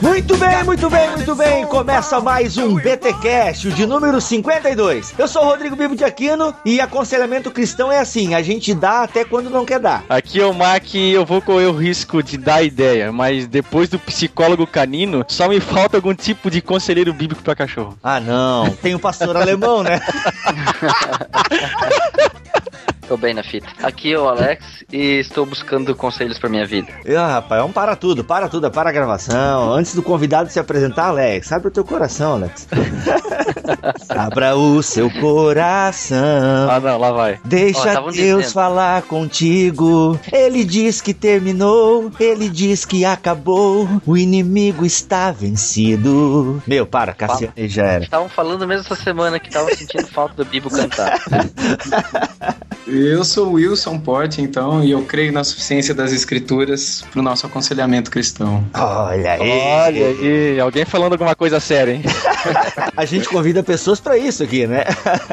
Muito bem, muito bem, muito bem. Começa mais um BTcast, o de número 52. Eu sou o Rodrigo Bibo de Aquino e aconselhamento cristão é assim, a gente dá até quando não quer dar. Aqui é o Mac e eu vou correr o risco de dar ideia, mas depois do psicólogo canino, só me falta algum tipo de conselheiro bíblico para cachorro. Ah, não. Tem o pastor alemão, né? Tô bem na fita. Aqui é o Alex e estou buscando conselhos para minha vida. Ah, rapaz, vamos para tudo, para tudo, para a gravação. Antes do convidado se apresentar, Alex, abre o teu coração, Alex. Abra o seu coração. Ah, não, lá vai. Deixa Ó, Deus dizendo. falar contigo. Ele diz que terminou, ele diz que acabou. O inimigo está vencido. Meu, para, Cassiano, já era. Estavam falando mesmo essa semana que estavam sentindo falta do Bibo cantar. Eu sou o Wilson Porte, então, e eu creio na suficiência das escrituras para o nosso aconselhamento cristão. Olha aí. Olha aí, alguém falando alguma coisa séria, hein? A gente convida pessoas para isso aqui, né?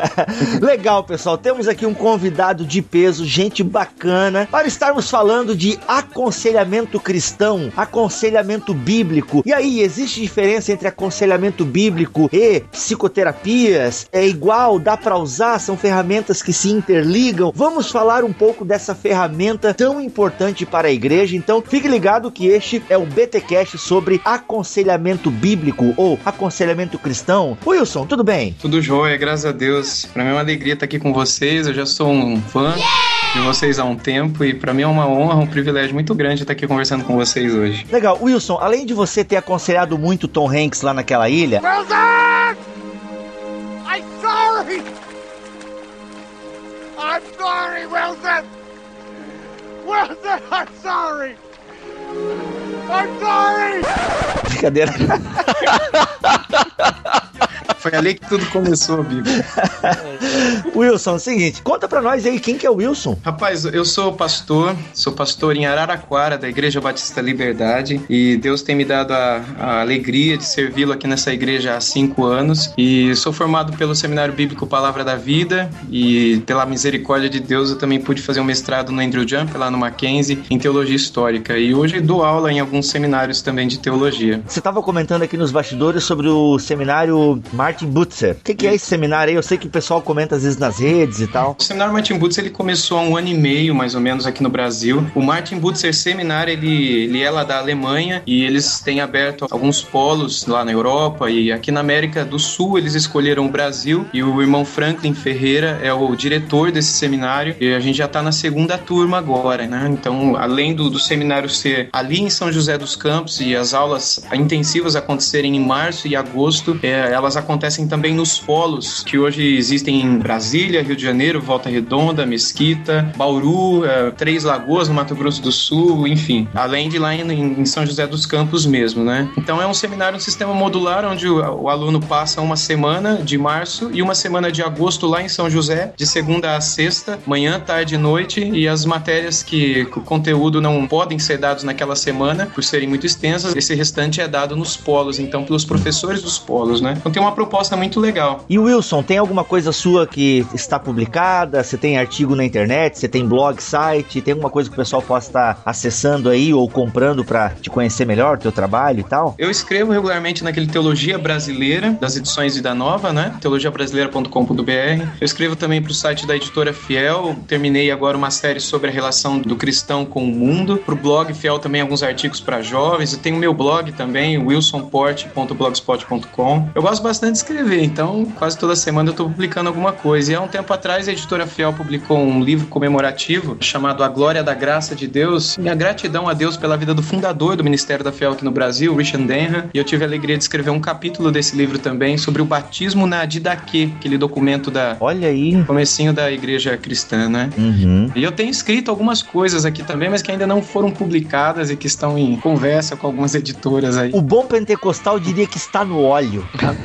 Legal, pessoal. Temos aqui um convidado de peso, gente bacana, para estarmos falando de aconselhamento cristão, aconselhamento bíblico. E aí, existe diferença entre aconselhamento bíblico e psicoterapias? É igual? Dá para usar? São ferramentas que se interligam? Vamos falar um pouco dessa ferramenta tão importante para a igreja. Então, fique ligado que este é o BTcast sobre aconselhamento bíblico ou aconselhamento cristão. Wilson, tudo bem? Tudo jóia, graças a Deus. Para mim é uma alegria estar aqui com vocês. Eu já sou um fã de vocês há um tempo e para mim é uma honra, um privilégio muito grande estar aqui conversando com vocês hoje. Legal, Wilson, além de você ter aconselhado muito Tom Hanks lá naquela ilha, Wilson! I'm sorry! I'm sorry, Wilson! Wilson, I'm sorry! I'm sorry! brincadeira. Foi ali que tudo começou, Bíblia. Wilson, seguinte, conta pra nós aí quem que é o Wilson. Rapaz, eu sou pastor, sou pastor em Araraquara, da Igreja Batista Liberdade, e Deus tem me dado a, a alegria de servi-lo aqui nessa igreja há cinco anos. E sou formado pelo Seminário Bíblico Palavra da Vida, e pela misericórdia de Deus eu também pude fazer um mestrado no Andrew Jump, lá no Mackenzie, em Teologia Histórica. E hoje dou aula em alguns seminários também de teologia. Você tava comentando aqui nos bastidores sobre o seminário Martin Butzer. O que, que é esse seminário aí? Eu sei que o pessoal comenta às vezes nas redes e tal. O Seminário Martin Butzer ele começou há um ano e meio, mais ou menos, aqui no Brasil. O Martin Butzer Seminário, ele, ele é lá da Alemanha e eles têm aberto alguns polos lá na Europa e aqui na América do Sul eles escolheram o Brasil e o irmão Franklin Ferreira é o diretor desse seminário e a gente já está na segunda turma agora, né? Então, além do, do seminário ser ali em São José dos Campos e as aulas intensivas acontecerem em março e agosto, é, elas acontecem também nos polos que hoje existem em Brasília, Rio de Janeiro, Volta Redonda, Mesquita, Bauru, é, Três Lagoas, no Mato Grosso do Sul, enfim. Além de lá em, São José dos Campos mesmo, né? Então é um seminário, um sistema modular, onde o, aluno passa uma semana de março e uma semana de agosto lá em São José, de segunda a sexta, manhã, tarde e noite, e as matérias que o conteúdo não podem ser dados naquela semana, por serem muito extensas, esse restante é dado nos polos, então pelos professores dos polos, né? Então tem uma proposta muito legal. E Wilson, tem alguma coisa sua que está publicada? Você tem artigo na internet? Você tem blog, site? Tem alguma coisa que o pessoal possa estar acessando aí ou comprando pra te conhecer melhor, teu trabalho e tal? Eu escrevo regularmente naquele Teologia Brasileira, das edições Vida Nova, né? teologiabrasileira.com.br. Eu escrevo também para o site da editora Fiel. Terminei agora uma série sobre a relação do cristão com o mundo. Para o blog Fiel também alguns artigos para jovens. Eu tenho o meu blog também, wilsonporte.blogspot.com. Eu gosto bastante de escrever, então quase toda semana eu estou publicando alguma coisa. E há um tempo atrás a editora Fiel publicou um livro comemorativo chamado A Glória da Graça de Deus. Minha gratidão a Deus pela vida do fundador do Ministério da Fiel aqui no Brasil, Richard Denham. E eu tive a alegria de escrever um capítulo desse livro também sobre o batismo na Didaquê, aquele documento da Olha aí. comecinho da igreja cristã, né? Uhum. E eu tenho escrito algumas coisas aqui também, mas que ainda não foram publicadas e que estão em conversa com algumas editoras aí. O bom pentecostal diria que está no óleo.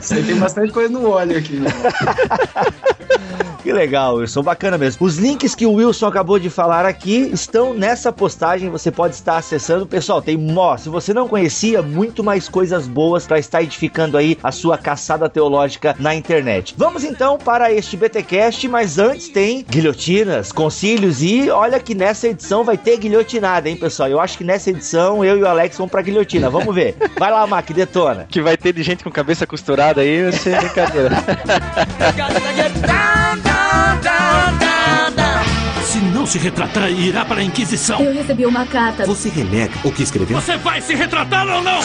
Você tem bastante coisa no óleo aqui, né? Que legal, Wilson, bacana mesmo. Os links que o Wilson acabou de falar aqui estão nessa postagem, você pode estar acessando. Pessoal, tem, ó, se você não conhecia, muito mais coisas boas para estar edificando aí a sua caçada teológica na internet. Vamos então para este BTcast, mas antes tem guilhotinas, concílios e olha que nessa edição vai ter guilhotinada, hein, pessoal? Eu acho que nessa edição eu e o Alex vamos pra guilhotina. Vamos ver. Vai lá, Mac, detona. Que vai ter de gente com cabeça costurada aí, vai ser brincadeira. Se não se retratar, irá para a Inquisição. Eu recebi uma carta. Você renega o que escreveu? Você vai se retratar ou não?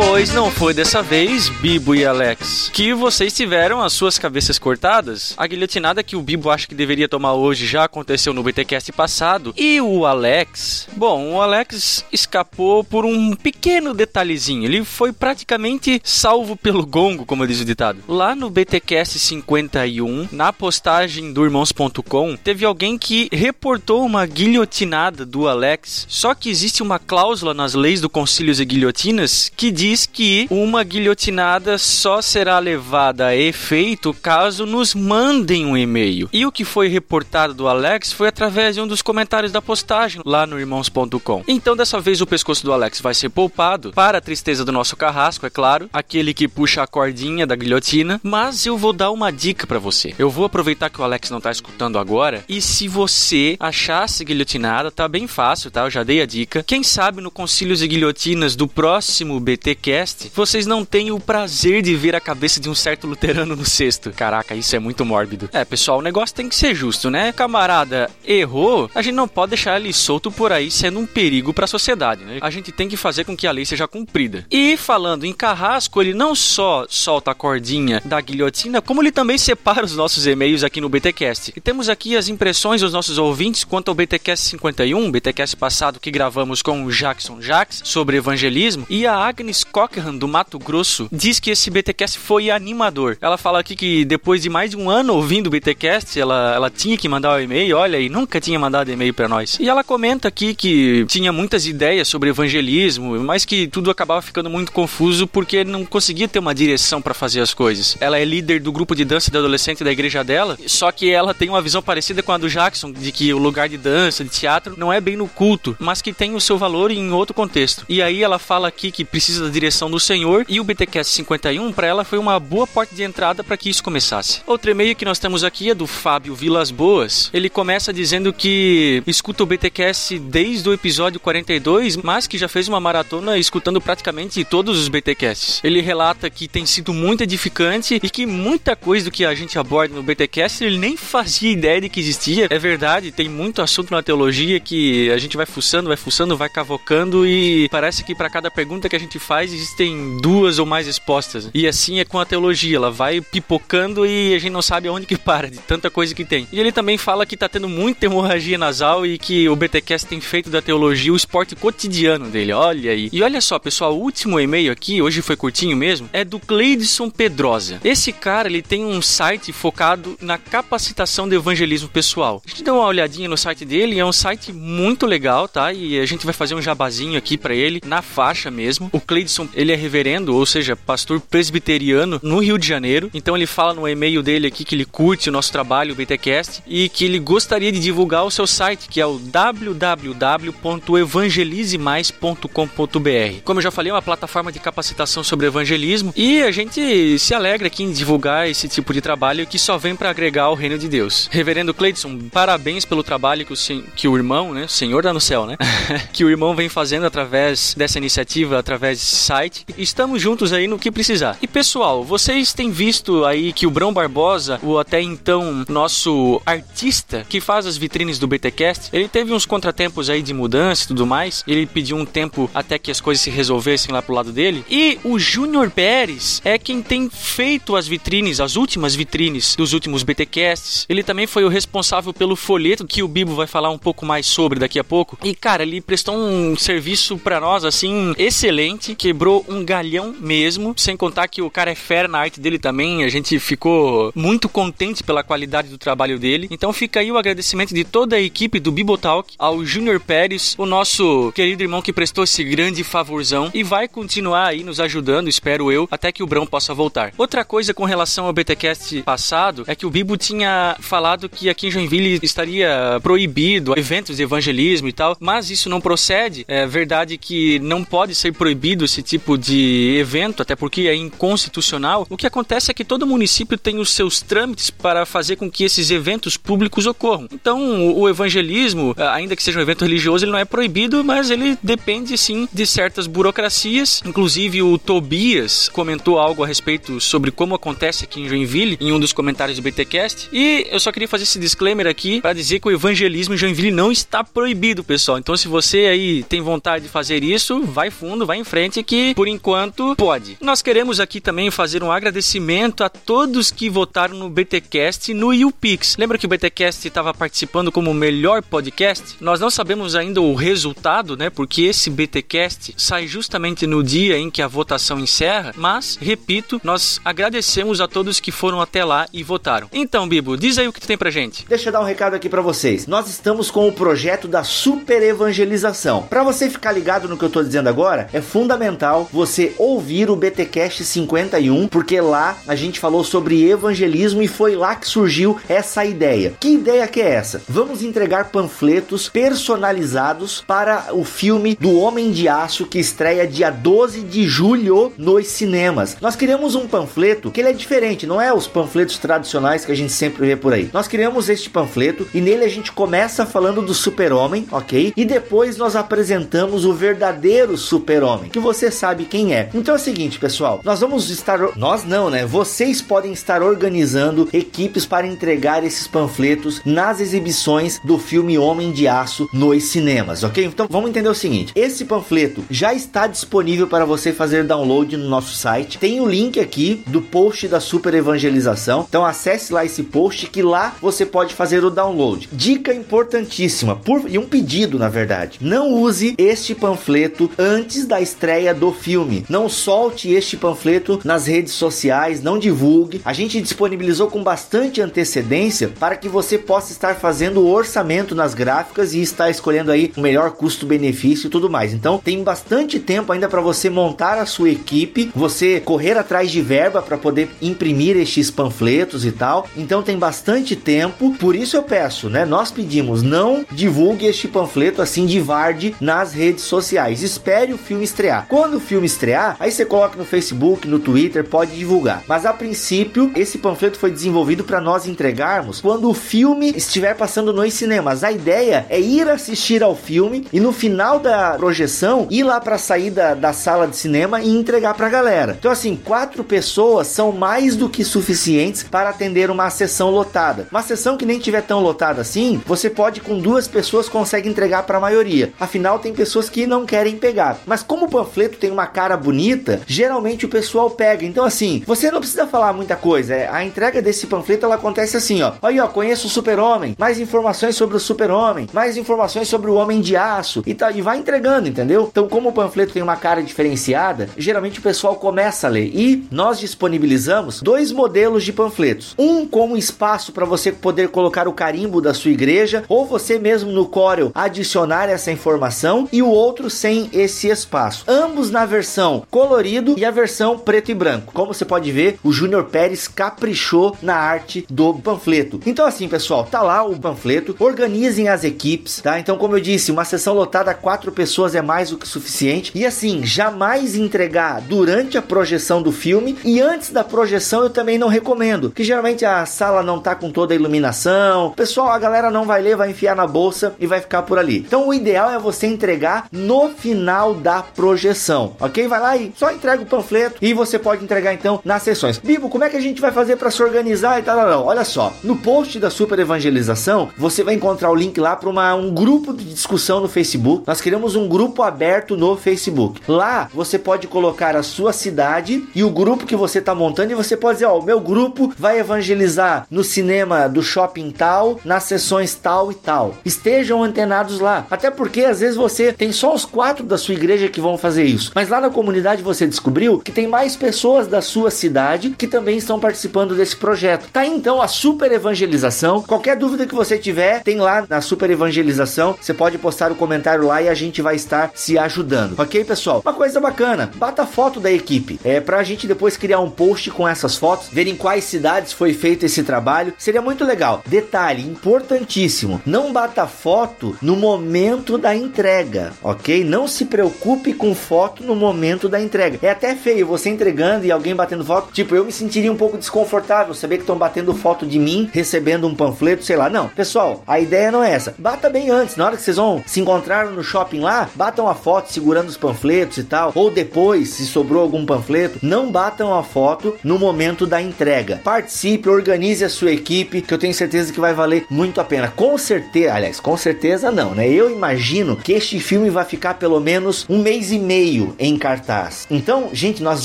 Pois não foi dessa vez, Bibo e Alex, que vocês tiveram as suas cabeças cortadas. A guilhotinada que o Bibo acha que deveria tomar hoje já aconteceu no BTcast passado. E o Alex, bom, o Alex escapou por um pequeno detalhezinho. Ele foi praticamente salvo pelo gongo, como diz o ditado. Lá no BTcast 51, na postagem do irmãos.com, teve alguém que reportou uma guilhotinada do Alex. Só que existe uma cláusula nas leis do Concílios e Guilhotinas que diz que uma guilhotinada só será levada a efeito caso nos mandem um e-mail. E o que foi reportado do Alex foi através de um dos comentários da postagem lá no irmãos.com. Então dessa vez o pescoço do Alex vai ser poupado para a tristeza do nosso carrasco, é claro, aquele que puxa a cordinha da guilhotina, mas eu vou dar uma dica para você. Eu vou aproveitar que o Alex não tá escutando agora e se você achasse guilhotinada, tá bem fácil, tá? Eu já dei a dica. Quem sabe no Concílios e Guilhotinas do próximo BT BTcast, vocês não têm o prazer de ver a cabeça de um certo luterano no cesto. Caraca, isso é muito mórbido. É, pessoal, o negócio tem que ser justo, né? Camarada errou, a gente não pode deixar ele solto por aí sendo um perigo para a sociedade, né? A gente tem que fazer com que a lei seja cumprida. E falando em carrasco, ele não só solta a cordinha da guilhotina, como ele também separa os nossos e-mails aqui no BTcast. E temos aqui as impressões dos nossos ouvintes quanto ao BTcast 51, BTcast passado que gravamos com o Jackson Jax sobre evangelismo, e a Agnes Cochran, do Mato Grosso, diz que esse BTcast foi animador. Ela fala aqui que depois de mais de um ano ouvindo o BTcast, ela, ela tinha que mandar o um e-mail, olha, e nunca tinha mandado e-mail para nós. E ela comenta aqui que tinha muitas ideias sobre evangelismo, mas que tudo acabava ficando muito confuso porque não conseguia ter uma direção para fazer as coisas. Ela é líder do grupo de dança de adolescente da igreja dela, só que ela tem uma visão parecida com a do Jackson, de que o lugar de dança, de teatro, não é bem no culto, mas que tem o seu valor em outro contexto. E aí ela fala aqui que precisa da direção do Senhor e o BTcast 51 para ela foi uma boa porta de entrada para que isso começasse. Outro e-mail que nós temos aqui é do Fábio Vilas Boas. Ele começa dizendo que escuta o BTcast desde o episódio 42, mas que já fez uma maratona escutando praticamente todos os BTcasts. Ele relata que tem sido muito edificante e que muita coisa do que a gente aborda no BTcast ele nem fazia ideia de que existia. É verdade, tem muito assunto na teologia que a gente vai fuçando, vai fuçando, vai cavocando e parece que para cada pergunta que a gente faz existem duas ou mais respostas. E assim é com a teologia, ela vai pipocando e a gente não sabe aonde que para de tanta coisa que tem. E ele também fala que tá tendo muita hemorragia nasal e que o BTcast tem feito da teologia o esporte cotidiano dele. Olha aí. E olha só, pessoal, o último e-mail aqui, hoje foi curtinho mesmo, é do Cleidson Pedrosa. Esse cara, ele tem um site focado na capacitação de evangelismo pessoal. A gente deu uma olhadinha no site dele, é um site muito legal, tá? E a gente vai fazer um jabazinho aqui para ele na faixa mesmo. O Cleidson, ele é reverendo, ou seja, pastor presbiteriano no Rio de Janeiro. Então ele fala no e-mail dele aqui que ele curte o nosso trabalho, o BTcast, e que ele gostaria de divulgar o seu site, que é o www.evangelizemais.com.br. Como eu já falei, é uma plataforma de capacitação sobre evangelismo e a gente se alegra aqui em divulgar esse tipo de trabalho que só vem para agregar o reino de Deus. Reverendo Cleidson, parabéns pelo trabalho que o, que o irmão, né, o Senhor dá no céu, né, que o irmão vem fazendo através dessa iniciativa, através site. Estamos juntos aí no que precisar. E pessoal, vocês têm visto aí que o Brão Barbosa, o até então nosso artista que faz as vitrines do BTcast, ele teve uns contratempos aí de mudança e tudo mais. Ele pediu um tempo até que as coisas se resolvessem lá pro lado dele. E o Júnior Pérez é quem tem feito as vitrines, as últimas vitrines dos últimos BTcasts. Ele também foi o responsável pelo folheto que o Bibo vai falar um pouco mais sobre daqui a pouco. E cara, ele prestou um serviço para nós assim excelente, que quebrou um galhão mesmo, sem contar que o cara é fera na arte dele também, a gente ficou muito contente pela qualidade do trabalho dele. Então fica aí o agradecimento de toda a equipe do Bibotalk, ao Júnior Pérez, o nosso querido irmão que prestou esse grande favorzão e vai continuar aí nos ajudando, espero eu, até que o Brão possa voltar. Outra coisa com relação ao BTcast passado é que o Bibo tinha falado que aqui em Joinville estaria proibido eventos de evangelismo e tal, mas isso não procede. É verdade que não pode ser proibido esse tipo de evento, até porque é inconstitucional. O que acontece é que todo município tem os seus trâmites para fazer com que esses eventos públicos ocorram. Então, o evangelismo, ainda que seja um evento religioso, ele não é proibido, mas ele depende sim de certas burocracias. Inclusive, o Tobias comentou algo a respeito sobre como acontece aqui em Joinville em um dos comentários do BTcast. E eu só queria fazer esse disclaimer aqui para dizer que o evangelismo em Joinville não está proibido, pessoal. Então, se você aí tem vontade de fazer isso, vai fundo, vai em frente que por enquanto pode. Nós queremos aqui também fazer um agradecimento a todos que votaram no BTcast no YouPix. Lembra que o BTcast estava participando como melhor podcast? Nós não sabemos ainda o resultado, né? Porque esse BTcast sai justamente no dia em que a votação encerra, mas repito, nós agradecemos a todos que foram até lá e votaram. Então, Bibo, diz aí o que tu tem pra gente. Deixa eu dar um recado aqui para vocês. Nós estamos com o projeto da super evangelização. Para você ficar ligado no que eu tô dizendo agora, é fundamental você ouvir o BTcast 51, porque lá a gente falou sobre evangelismo e foi lá que surgiu essa ideia. Que ideia que é essa? Vamos entregar panfletos personalizados para o filme do Homem de Aço que estreia dia 12 de julho nos cinemas. Nós criamos um panfleto que ele é diferente, não é os panfletos tradicionais que a gente sempre vê por aí. Nós criamos este panfleto e nele a gente começa falando do super-homem, ok? E depois nós apresentamos o verdadeiro super-homem, que você sabe quem é. Então é o seguinte, pessoal, nós vamos estar. Nós não, né? Vocês podem estar organizando equipes para entregar esses panfletos nas exibições do filme Homem de Aço nos cinemas, ok? Então vamos entender o seguinte: esse panfleto já está disponível para você fazer download no nosso site. Tem o link aqui do post da super evangelização. Então acesse lá esse post que lá você pode fazer o download. Dica importantíssima, por e um pedido na verdade: não use este panfleto antes da estreia do filme. Não solte este panfleto nas redes sociais, não divulgue. A gente disponibilizou com bastante antecedência para que você possa estar fazendo o orçamento nas gráficas e estar escolhendo aí o melhor custo-benefício e tudo mais. Então tem bastante tempo ainda para você montar a sua equipe, você correr atrás de verba para poder imprimir estes panfletos e tal. Então tem bastante tempo. Por isso eu peço, né? Nós pedimos não divulgue este panfleto assim de varde nas redes sociais. Espere o filme estrear. Quando o filme estrear, aí você coloca no Facebook, no Twitter, pode divulgar. Mas a princípio, esse panfleto foi desenvolvido para nós entregarmos quando o filme estiver passando nos cinemas. A ideia é ir assistir ao filme e no final da projeção ir lá para a saída da sala de cinema e entregar para a galera. Então assim, quatro pessoas são mais do que suficientes para atender uma sessão lotada. Uma sessão que nem tiver tão lotada assim, você pode com duas pessoas consegue entregar para a maioria. Afinal, tem pessoas que não querem pegar. Mas como o panfleto tem uma cara bonita, geralmente o pessoal pega. Então assim, você não precisa falar muita coisa. É, a entrega desse panfleto ela acontece assim, ó. Aí, ó, conheço o Super-Homem, mais informações sobre o Super-Homem, mais informações sobre o Homem de Aço e tal, e vai entregando, entendeu? Então, como o panfleto tem uma cara diferenciada, geralmente o pessoal começa a ler. E nós disponibilizamos dois modelos de panfletos. Um com espaço para você poder colocar o carimbo da sua igreja ou você mesmo no Corel adicionar essa informação e o outro sem esse espaço. Ambos na versão colorido e a versão preto e branco. Como você pode ver, o Júnior Pérez caprichou na arte do panfleto. Então assim, pessoal, tá lá o panfleto. Organizem as equipes, tá? Então, como eu disse, uma sessão lotada quatro pessoas é mais do que suficiente. E assim, jamais entregar durante a projeção do filme e antes da projeção eu também não recomendo, que geralmente a sala não tá com toda a iluminação. Pessoal, a galera não vai ler, vai enfiar na bolsa e vai ficar por ali. Então, o ideal é você entregar no final da projeção, ok? Vai lá e só entrega o panfleto e você pode entregar então nas sessões. Bibo, como é que a gente vai fazer para se organizar e tal, tal, tal? Olha só, no post da super evangelização você vai encontrar o link lá para um grupo de discussão no Facebook. Nós criamos um grupo aberto no Facebook. Lá você pode colocar a sua cidade e o grupo que você está montando e você pode dizer, ó, o meu grupo vai evangelizar no cinema do shopping tal, nas sessões tal e tal. Estejam antenados lá. Até porque às vezes você tem só os quatro da sua igreja que vão fazer isso. Mas lá na comunidade você descobriu que tem mais pessoas da sua cidade que também estão participando desse projeto. Tá então a super evangelização. Qualquer dúvida que você tiver, tem lá na super evangelização. Você pode postar o comentário lá e a gente vai estar se ajudando. Ok, pessoal? Uma coisa bacana, bata foto da equipe. É pra gente depois criar um post com essas fotos, ver em quais cidades foi feito esse trabalho. Seria muito legal. Detalhe importantíssimo: não bata foto no momento da entrega, ok? Não se preocupe com foto no momento da entrega. É até feio você entregando e alguém batendo foto. Tipo, eu me sentiria um pouco desconfortável saber que estão batendo foto de mim, recebendo um panfleto, sei lá. Não, pessoal, a ideia não é essa. Bata bem antes, na hora que vocês vão se encontrar no shopping lá, batam a foto segurando os panfletos e tal. Ou depois, se sobrou algum panfleto, não batam a foto no momento da entrega. Participe, organize a sua equipe, que eu tenho certeza que vai valer muito a pena. Com certeza, aliás, com certeza não, né? Eu imagino que este filme vai ficar pelo menos um mês e meio em cartaz. Então, gente, nós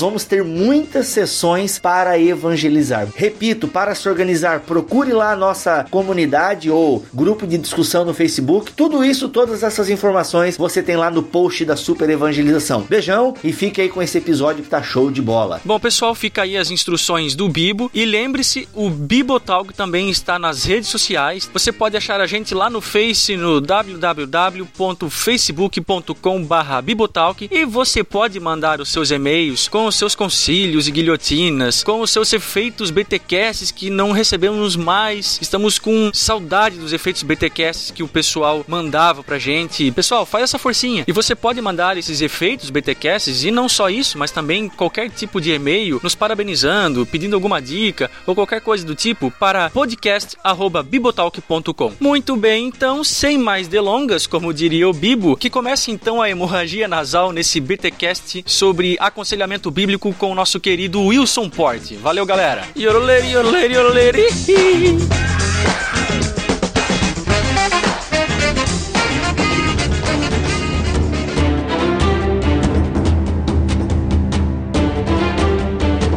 vamos ter muitas sessões para evangelizar. Repito, para se organizar, procure lá a nossa comunidade ou grupo de discussão no Facebook. Tudo isso, todas essas informações você tem lá no post da Super Evangelização. Beijão e fique aí com esse episódio que tá show de bola. Bom, pessoal, fica aí as instruções do Bibo e lembre-se, o Bibotalk também está nas redes sociais. Você pode achar a gente lá no Face no www.facebook.com/bibotalk e você pode mandar os seus e-mails com os seus concílios e guilhotinas, com os seus efeitos BTcasts que não recebemos mais. Estamos com saudade dos efeitos BTcasts que o pessoal mandava pra gente. Pessoal, faz essa forcinha. E você pode mandar esses efeitos BTcasts e não só isso, mas também qualquer tipo de e-mail nos parabenizando, pedindo alguma dica ou qualquer coisa do tipo para podcast@bibotalk.com. Muito bem, então, sem mais delongas, como diria o Bibo, que comece então a hemorragia nasal nesse BTcast sobre aconselhamento bíblico com o nosso querido Wilson Porte. Valeu, galera.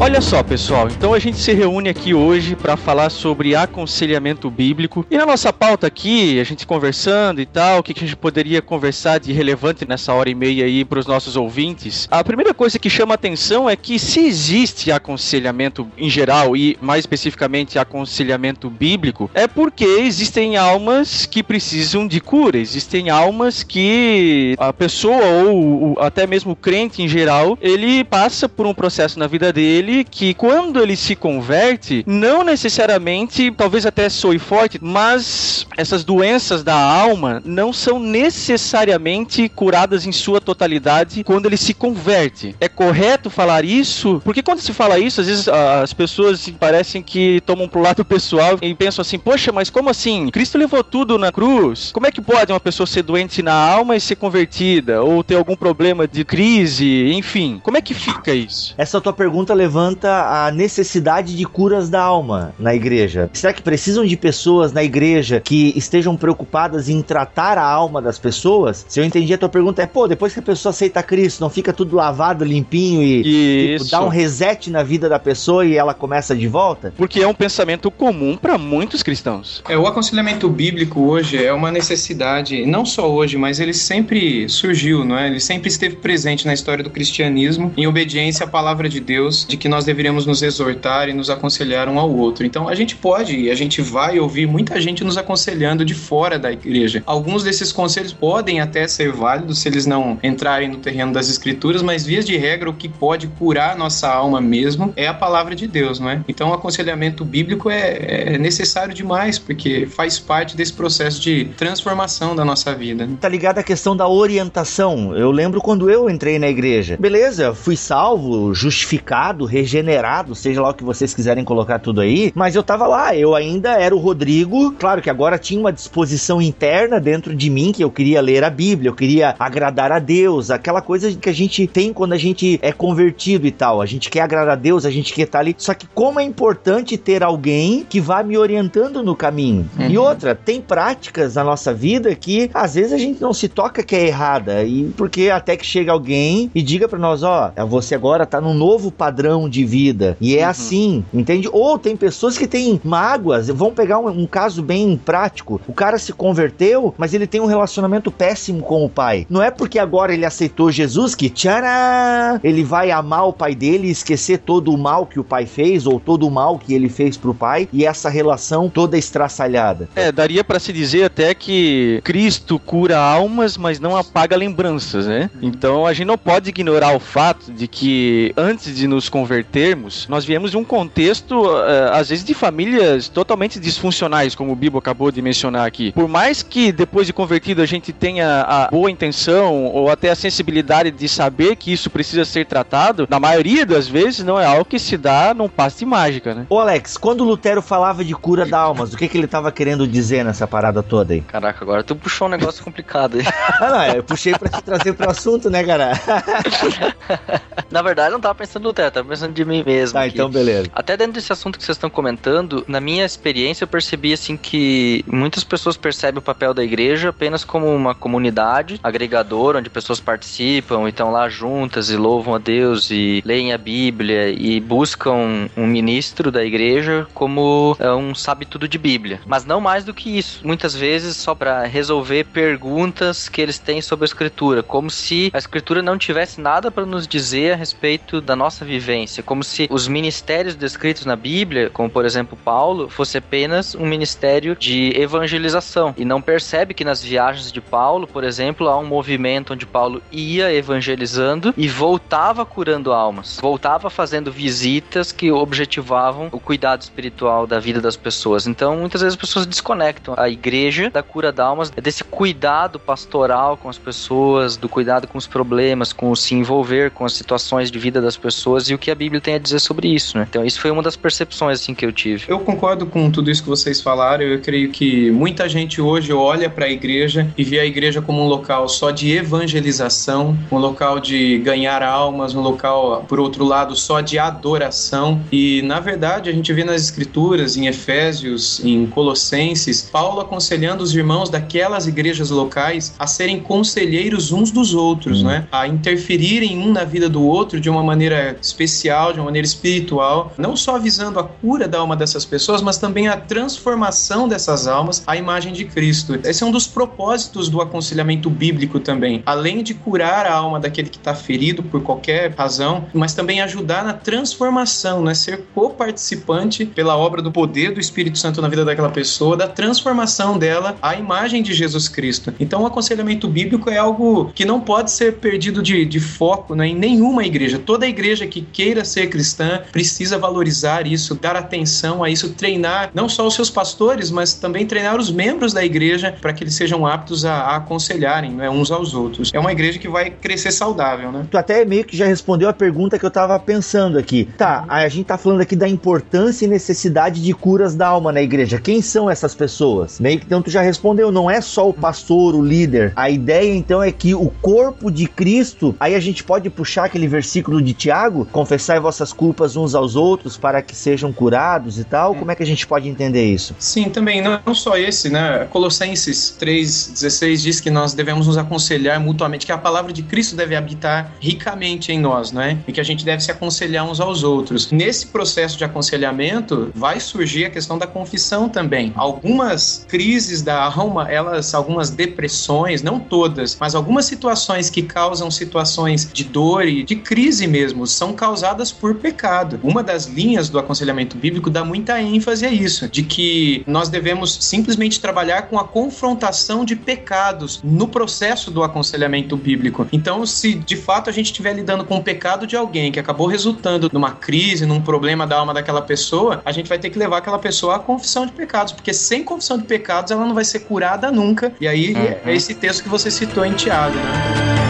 Olha só, pessoal, então a gente se reúne aqui hoje para falar sobre aconselhamento bíblico. E na nossa pauta aqui, a gente conversando e tal, o que a gente poderia conversar de relevante nessa hora e meia aí para os nossos ouvintes. A primeira coisa que chama atenção é que se existe aconselhamento em geral e mais especificamente aconselhamento bíblico, é porque existem almas que precisam de cura, existem almas que a pessoa ou até mesmo o crente em geral, ele passa por um processo na vida dele que quando ele se converte, não necessariamente, talvez até soe forte, mas essas doenças da alma não são necessariamente curadas em sua totalidade quando ele se converte. É correto falar isso? Porque quando se fala isso, às vezes as pessoas parecem que tomam pro lado pessoal e pensam assim: poxa, mas como assim? Cristo levou tudo na cruz. Como é que pode uma pessoa ser doente na alma e ser convertida? Ou ter algum problema de crise? Enfim, como é que fica isso? Essa tua pergunta levanta a necessidade de curas da alma na igreja. Será que precisam de pessoas na igreja que estejam preocupadas em tratar a alma das pessoas? Se eu entendi a tua pergunta, é, pô, depois que a pessoa aceita Cristo, não fica tudo lavado, limpinho e tipo, dá um reset na vida da pessoa e ela começa de volta? Porque é um pensamento comum para muitos cristãos. É, o aconselhamento bíblico hoje é uma necessidade, não só hoje, mas ele sempre surgiu, não é? Ele sempre esteve presente na história do cristianismo em obediência à palavra de Deus, de que nós deveríamos nos exortar e nos aconselhar um ao outro. Então a gente pode e a gente vai ouvir muita gente nos aconselhando de fora da igreja. Alguns desses conselhos podem até ser válidos se eles não entrarem no terreno das escrituras, mas vias de regra o que pode curar nossa alma mesmo é a palavra de Deus, não é? Então o aconselhamento bíblico é, é necessário demais porque faz parte desse processo de transformação da nossa vida. Tá ligado à questão da orientação. Eu lembro quando eu entrei na igreja. Beleza, fui salvo, justificado, regenerado, seja lá o que vocês quiserem colocar tudo aí, mas eu tava lá, eu ainda era o Rodrigo, claro que agora tinha uma disposição interna dentro de mim que eu queria ler a Bíblia, eu queria agradar a Deus, aquela coisa que a gente tem quando a gente é convertido e tal, a gente quer agradar a Deus, a gente quer estar ali, só que como é importante ter alguém que vá me orientando no caminho. Uhum. E outra, tem práticas na nossa vida que às vezes a gente não se toca que é errada, e porque até que chega alguém e diga para nós, ó, você agora tá num novo padrão de vida. E é Uhum. assim, entende? Ou tem pessoas que têm mágoas. Vamos pegar um, um caso bem prático. O cara se converteu, mas ele tem um relacionamento péssimo com o pai. Não é porque agora ele aceitou Jesus que, tcharam, ele vai amar o pai dele e esquecer todo o mal que o pai fez ou todo o mal que ele fez pro pai e essa relação toda estraçalhada. É, daria pra se dizer até que Cristo cura almas, mas não apaga lembranças, né? Então a gente não pode ignorar o fato de que antes de nos convertermos, nós viemos de um contexto, eh, às vezes, de famílias totalmente disfuncionais, como o Bibo acabou de mencionar aqui. Por mais que depois de convertido a gente tenha a boa intenção ou até a sensibilidade de saber que isso precisa ser tratado, na maioria das vezes não é algo que se dá num passe de mágica, né? Ô Alex, quando Lutero falava de cura da almas, o que, que ele tava querendo dizer nessa parada toda aí? Caraca, agora tu puxou um negócio complicado aí. Ah, não, eu puxei pra te trazer pro assunto, né, cara? Na verdade, eu não tava pensando no Lutero, tava pensando de mim mesmo. Tá, aqui. então beleza. Até dentro desse assunto que vocês estão comentando, na minha experiência eu percebi assim que muitas pessoas percebem o papel da igreja apenas como uma comunidade agregadora, onde pessoas participam e estão lá juntas e louvam a Deus e leem a Bíblia e buscam um ministro da igreja como é, um sabe tudo de Bíblia. Mas não mais do que isso. Muitas vezes só para resolver perguntas que eles têm sobre a escritura, como se a escritura não tivesse nada para nos dizer a respeito da nossa vivência, como se os ministérios descritos na Bíblia, como por exemplo Paulo, fosse apenas um ministério de evangelização. E não percebe que nas viagens de Paulo, por exemplo, há um movimento onde Paulo ia evangelizando e voltava curando almas, voltava fazendo visitas que objetivavam o cuidado espiritual da vida das pessoas. Então, muitas vezes as pessoas desconectam. A igreja da cura de almas, desse cuidado pastoral com as pessoas, do cuidado com os problemas, com o se envolver com as situações de vida das pessoas e o que a Bíblia tem a dizer sobre isso, né? Então, isso foi uma das percepções assim que eu tive. Eu concordo com tudo isso que vocês falaram. Eu creio que muita gente hoje olha para a igreja e vê a igreja como um local só de evangelização, um local de ganhar almas, um local, por outro lado, só de adoração. E, na verdade, a gente vê nas escrituras, em Efésios, em Colossenses, Paulo aconselhando os irmãos daquelas igrejas locais a serem conselheiros uns dos outros, né? A interferirem um na vida do outro de uma maneira especial, de uma maneira espiritual, não só visando a cura da alma dessas pessoas, mas também a transformação dessas almas à imagem de Cristo. Esse é um dos propósitos do aconselhamento bíblico também. Além de curar a alma daquele que está ferido por qualquer razão, mas também ajudar na transformação, né? Ser co-participante pela obra do poder do Espírito Santo na vida daquela pessoa, da transformação dela à imagem de Jesus Cristo. Então, o aconselhamento bíblico é algo que não pode ser perdido de, de foco né, em nenhuma igreja. Toda igreja que queira ser cristã precisa valorizar isso, dar atenção a isso, treinar não só os seus pastores, mas também treinar os membros da igreja para que eles sejam aptos a, a aconselharem né, uns aos outros. É uma igreja que vai crescer saudável, né? Tu até meio que já respondeu a pergunta que eu tava pensando aqui. Tá, a gente tá falando aqui da importância e necessidade de curas da alma na igreja. Quem são essas pessoas? Meio que então tu já respondeu, não é só o pastor, o líder. A ideia então é que o corpo de Cristo, aí a gente pode puxar aquele versículo de Tiago, confessai vossas culpas uns aos outros para que sejam curados e tal. Como é que a gente pode entender isso? Sim, também, não, não só esse, né? Colossenses 3,16 diz que nós devemos nos aconselhar mutuamente, que a palavra de Cristo deve habitar ricamente em nós, né? E que a gente deve se aconselhar uns aos outros. Nesse processo de aconselhamento, vai surgir a questão da confissão também. Algumas crises da alma, elas, algumas depressões, não todas, mas algumas situações que causam situações de dor e de crise mesmo, são causadas por pecado. Uma das linhas do aconselhamento bíblico dá muita ênfase a isso, de que nós devemos simplesmente trabalhar com a confrontação de pecados no processo do aconselhamento bíblico. Então, se de fato a gente estiver lidando com o pecado de alguém que acabou resultando numa crise, num problema da alma daquela pessoa, a gente vai ter que levar aquela pessoa à confissão de pecados, porque sem confissão de pecados ela não vai ser curada nunca. E aí é esse texto que você citou em Tiago, né?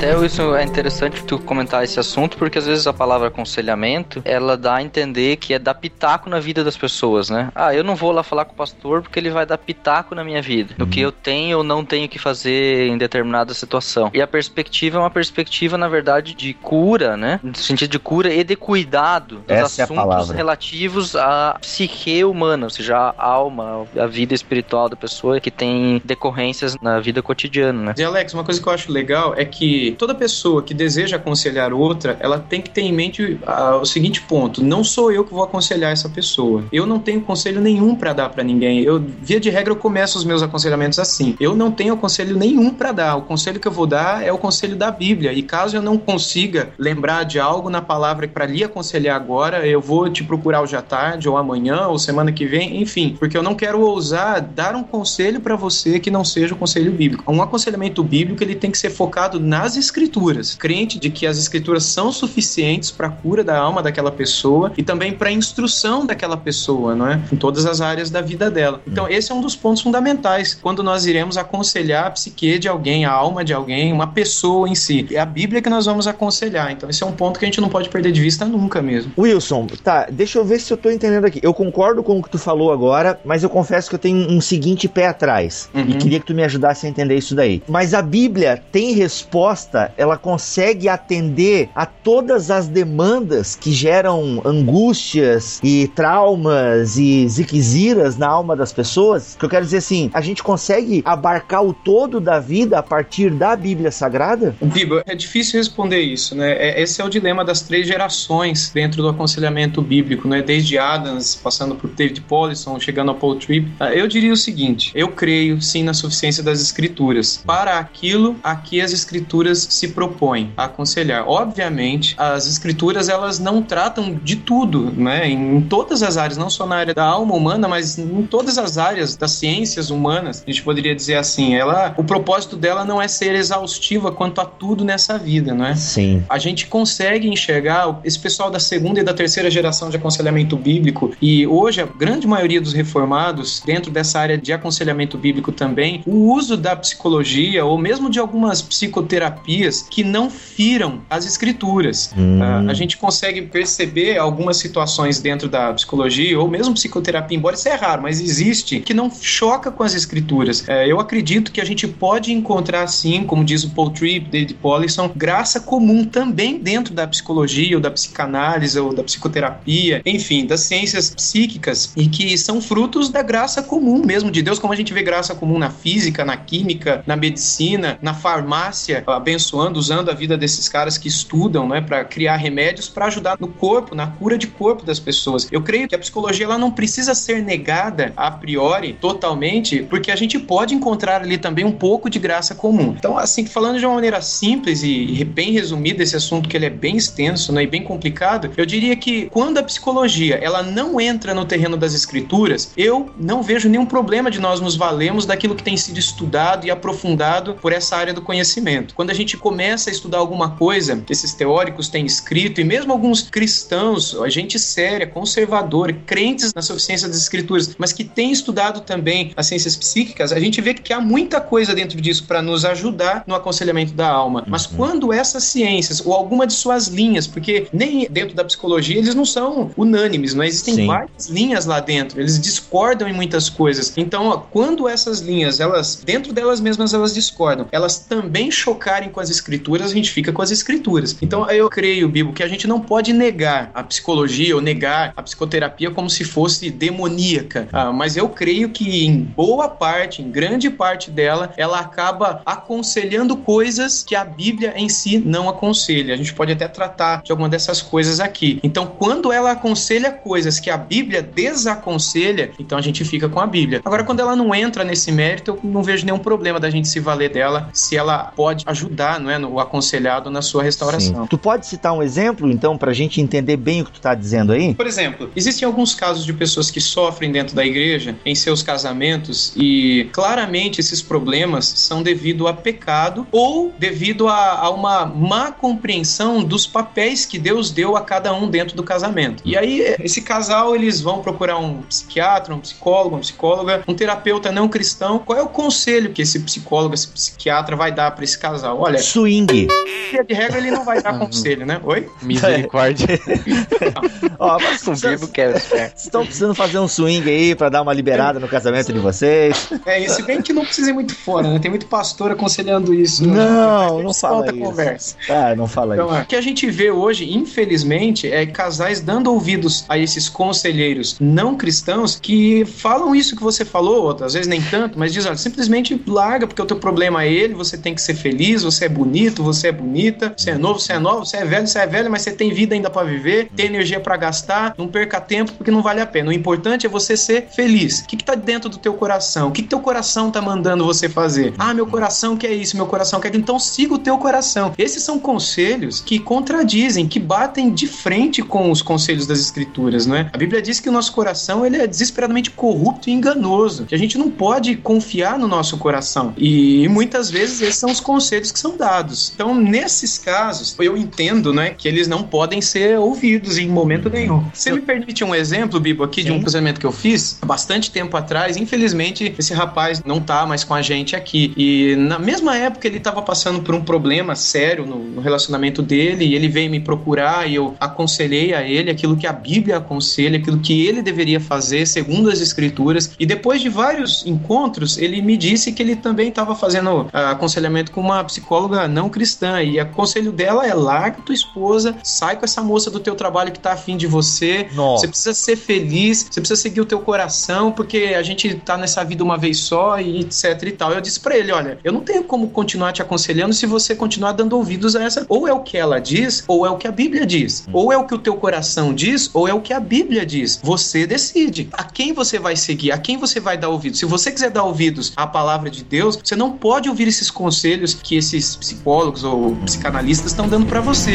Até isso é interessante tu comentar esse assunto, porque às vezes a palavra aconselhamento, ela dá a entender que é dar pitaco na vida das pessoas, né? Ah, eu não vou lá falar com o pastor porque ele vai dar pitaco na minha vida, no que eu tenho ou não tenho que fazer em determinada situação. E a perspectiva é uma perspectiva, na verdade, de cura, né? No sentido de cura e de cuidado dos Essa é a assuntos palavra. relativos à psique humana, ou seja, a alma, a vida espiritual da pessoa que tem decorrências na vida cotidiana, né? E Alex, uma coisa que eu acho legal é que toda pessoa que deseja aconselhar outra, ela tem que ter em mente ah, o seguinte ponto: não sou eu que vou aconselhar essa pessoa. Eu não tenho conselho nenhum pra dar pra ninguém. Eu, via de regra, eu começo os meus aconselhamentos assim. Eu não tenho conselho nenhum pra dar. O conselho que eu vou dar é o conselho da Bíblia. E caso eu não consiga lembrar de algo na palavra pra lhe aconselhar agora, eu vou te procurar hoje à tarde, ou amanhã, ou semana que vem, enfim, porque eu não quero ousar dar um conselho pra você que não seja o conselho bíblico. Um aconselhamento bíblico ele tem que ser focado nas escrituras, crente de que as escrituras são suficientes para a cura da alma daquela pessoa e também para a instrução daquela pessoa, não é? Em todas as áreas da vida dela. Então, esse é um dos pontos fundamentais quando nós iremos aconselhar a psique de alguém, a alma de alguém, uma pessoa em si. É a Bíblia que nós vamos aconselhar. Então, esse é um ponto que a gente não pode perder de vista nunca mesmo. Wilson, tá, deixa eu ver se eu tô entendendo aqui. Eu concordo com o que tu falou agora, mas eu confesso que eu tenho um seguinte pé atrás. Uhum. E queria que tu me ajudasse a entender isso daí. Mas a Bíblia tem resposta, ela consegue atender a todas as demandas que geram angústias e traumas e ziquiziras na alma das pessoas. Que eu quero dizer assim, a gente consegue abarcar o todo da vida a partir da Bíblia Sagrada? Biba, é difícil responder isso, né? É- Esse é o dilema das três gerações dentro do aconselhamento bíblico, né? Desde Adams, passando por David Paulison, chegando a Paul Tripp. Ah, Eu diria o seguinte: eu creio sim na suficiência das escrituras para aquilo a que as escrituras se propõem a aconselhar. Obviamente, as escrituras elas não tratam de tudo, né? Em todas as áreas, não só na área da alma humana, mas em todas as áreas das ciências humanas. A gente poderia dizer assim, ela, o propósito dela não é ser exaustiva quanto a tudo nessa vida, não é? Sim. a gente consegue enxergar esse pessoal da segunda e da terceira geração de aconselhamento bíblico e hoje a grande maioria dos reformados dentro dessa área de aconselhamento bíblico também o uso da psicologia ou mesmo de algumas psicoterapias que não firam as escrituras Hum. Ah, a gente consegue perceber algumas situações dentro da psicologia ou mesmo psicoterapia, embora isso é raro, mas existe, que não choca com as escrituras. É, eu acredito que a gente pode encontrar, sim, como diz o Paul Tripp, David Paulison, graça comum também dentro da psicologia ou da psicanálise ou da psicoterapia, enfim, das ciências psíquicas e que são frutos da graça comum mesmo de Deus, como a gente vê graça comum na física, na química, na medicina, na farmácia, abençoando, usando a vida desses caras que estudam, né, para criar remédios para ajudar no corpo, na cura de corpo das pessoas. Eu creio que a psicologia ela não precisa ser negada a priori totalmente, porque a gente pode encontrar ali também um pouco de graça comum. Então, assim, falando de uma maneira simples e bem resumida esse assunto que ele é bem extenso, né, e bem complicado, eu diria que quando a psicologia ela não entra no terreno das escrituras, eu não vejo nenhum problema de nós nos valermos daquilo que tem sido estudado e aprofundado por essa área do conhecimento. Quando a gente começa a estudar alguma coisa que esses teóricos têm escrito, e mesmo alguns cristãos, a gente séria, conservadora, crentes na suficiência das escrituras, mas que têm estudado também as ciências psíquicas, a gente vê que há muita coisa dentro disso para nos ajudar no aconselhamento da alma. Mas quando essas ciências, ou alguma de suas linhas, porque nem dentro da psicologia eles não são unânimes, não existem Sim. várias linhas lá dentro, eles discordam em muitas coisas. Então, ó, quando essas linhas, elas, dentro delas mesmas, elas discordam, elas também chocarem com as escrituras, a gente fica com as escrituras. Então, eu creio, Bibo, que a gente não pode negar a psicologia ou negar a psicoterapia como se fosse demoníaca. Ah, mas eu creio que em boa parte, em grande parte dela, ela acaba aconselhando coisas que a Bíblia em si não aconselha. A gente pode até tratar de alguma dessas coisas aqui. Então, quando ela aconselha coisas que a Bíblia desaconselha, então a gente fica com a Bíblia. Agora, quando ela não entra nesse mérito, eu não vejo nenhum problema da gente se valer dela, se ela pode ajudar, não é, no aconselhado na sua restauração. Sim. Tu pode citar um exemplo, então, pra gente entender bem o que tu tá dizendo aí? Por exemplo, existem alguns casos de pessoas que sofrem dentro da igreja em seus casamentos e claramente esses problemas são devido a pecado ou devido a, a uma má compreensão dos papéis que Deus deu a cada um dentro do casamento. E aí, esse casal, eles vão procurar um psiquiatra, um psicólogo, uma psicóloga, um terapeuta não cristão. Qual é o conselho que esse psicólogo, esse psiquiatra vai dar para esse casal? olha, Swing. via de regra ele não vai dar conselho, né? Oi? Misericórdia. Ó, mas O vocês Bibo certo. estão precisando fazer um swing aí pra dar uma liberada no casamento de vocês? É, isso bem que não precisa ir muito fora, né? Tem muito pastor aconselhando isso. né? Não, não fala isso. conversa. Ah, não fala Então, isso. o que a gente vê hoje, infelizmente, é casais dando ouvidos a esses conselheiros não cristãos que falam isso que você falou, ou às vezes nem tanto, mas diz, olha, simplesmente larga, porque o teu problema é ele, você tem que ser feliz, você é bonito, você é bonita, você é novo, você é novo, você é velho, você é velho, mas você tem vida ainda pra viver, tem energia pra gastar, não perca tempo porque não vale a pena. O importante é você ser feliz. O que, que tá dentro do teu coração? O que, que teu coração tá mandando você fazer? Ah, meu coração quer isso, meu coração quer aquilo. Então siga o teu coração. Esses são conselhos que contradizem, que batem de frente com os conselhos das escrituras, não é? A Bíblia diz que o nosso coração ele é desesperadamente corrupto e enganoso, que a gente não pode confiar no nosso coração. E muitas vezes esses são os conselhos que são dados. Então, nesses casos, eu entendo, né, que eles não podem ser ouvidos em momento nenhum. Você me permite um exemplo, Bibo, aqui de um Sim. casamento que eu fiz há bastante tempo atrás. Infelizmente, esse rapaz não tá mais com a gente aqui. E na mesma época ele tava passando por um problema sério no, no relacionamento dele, e ele veio me procurar e eu aconselhei a ele aquilo que a Bíblia aconselha, aquilo que ele deveria fazer segundo as escrituras. E depois de vários encontros, ele me disse que ele também estava fazendo ah, aconselhamento com uma psicóloga não cristã. E o conselho dela é larga tua esposa, sai com essa moça do teu trabalho que tá afim de você. Nossa. Você precisa ser feliz, você precisa seguir o teu coração, porque a gente tá nessa vida uma vez só e etc e tal. Eu disse pra ele, olha, eu não tenho como continuar te aconselhando se você continuar dando ouvidos a essa. Ou é o que ela diz, ou é o que a Bíblia diz. Ou é o que o teu coração diz, ou é o que a Bíblia diz. Você decide. A quem você vai seguir, a quem você vai dar ouvidos. Se você quiser dar ouvidos à palavra de Deus, você não pode ouvir esses conselhos que esses psicólogos ou psicanalistas estão dando pra você.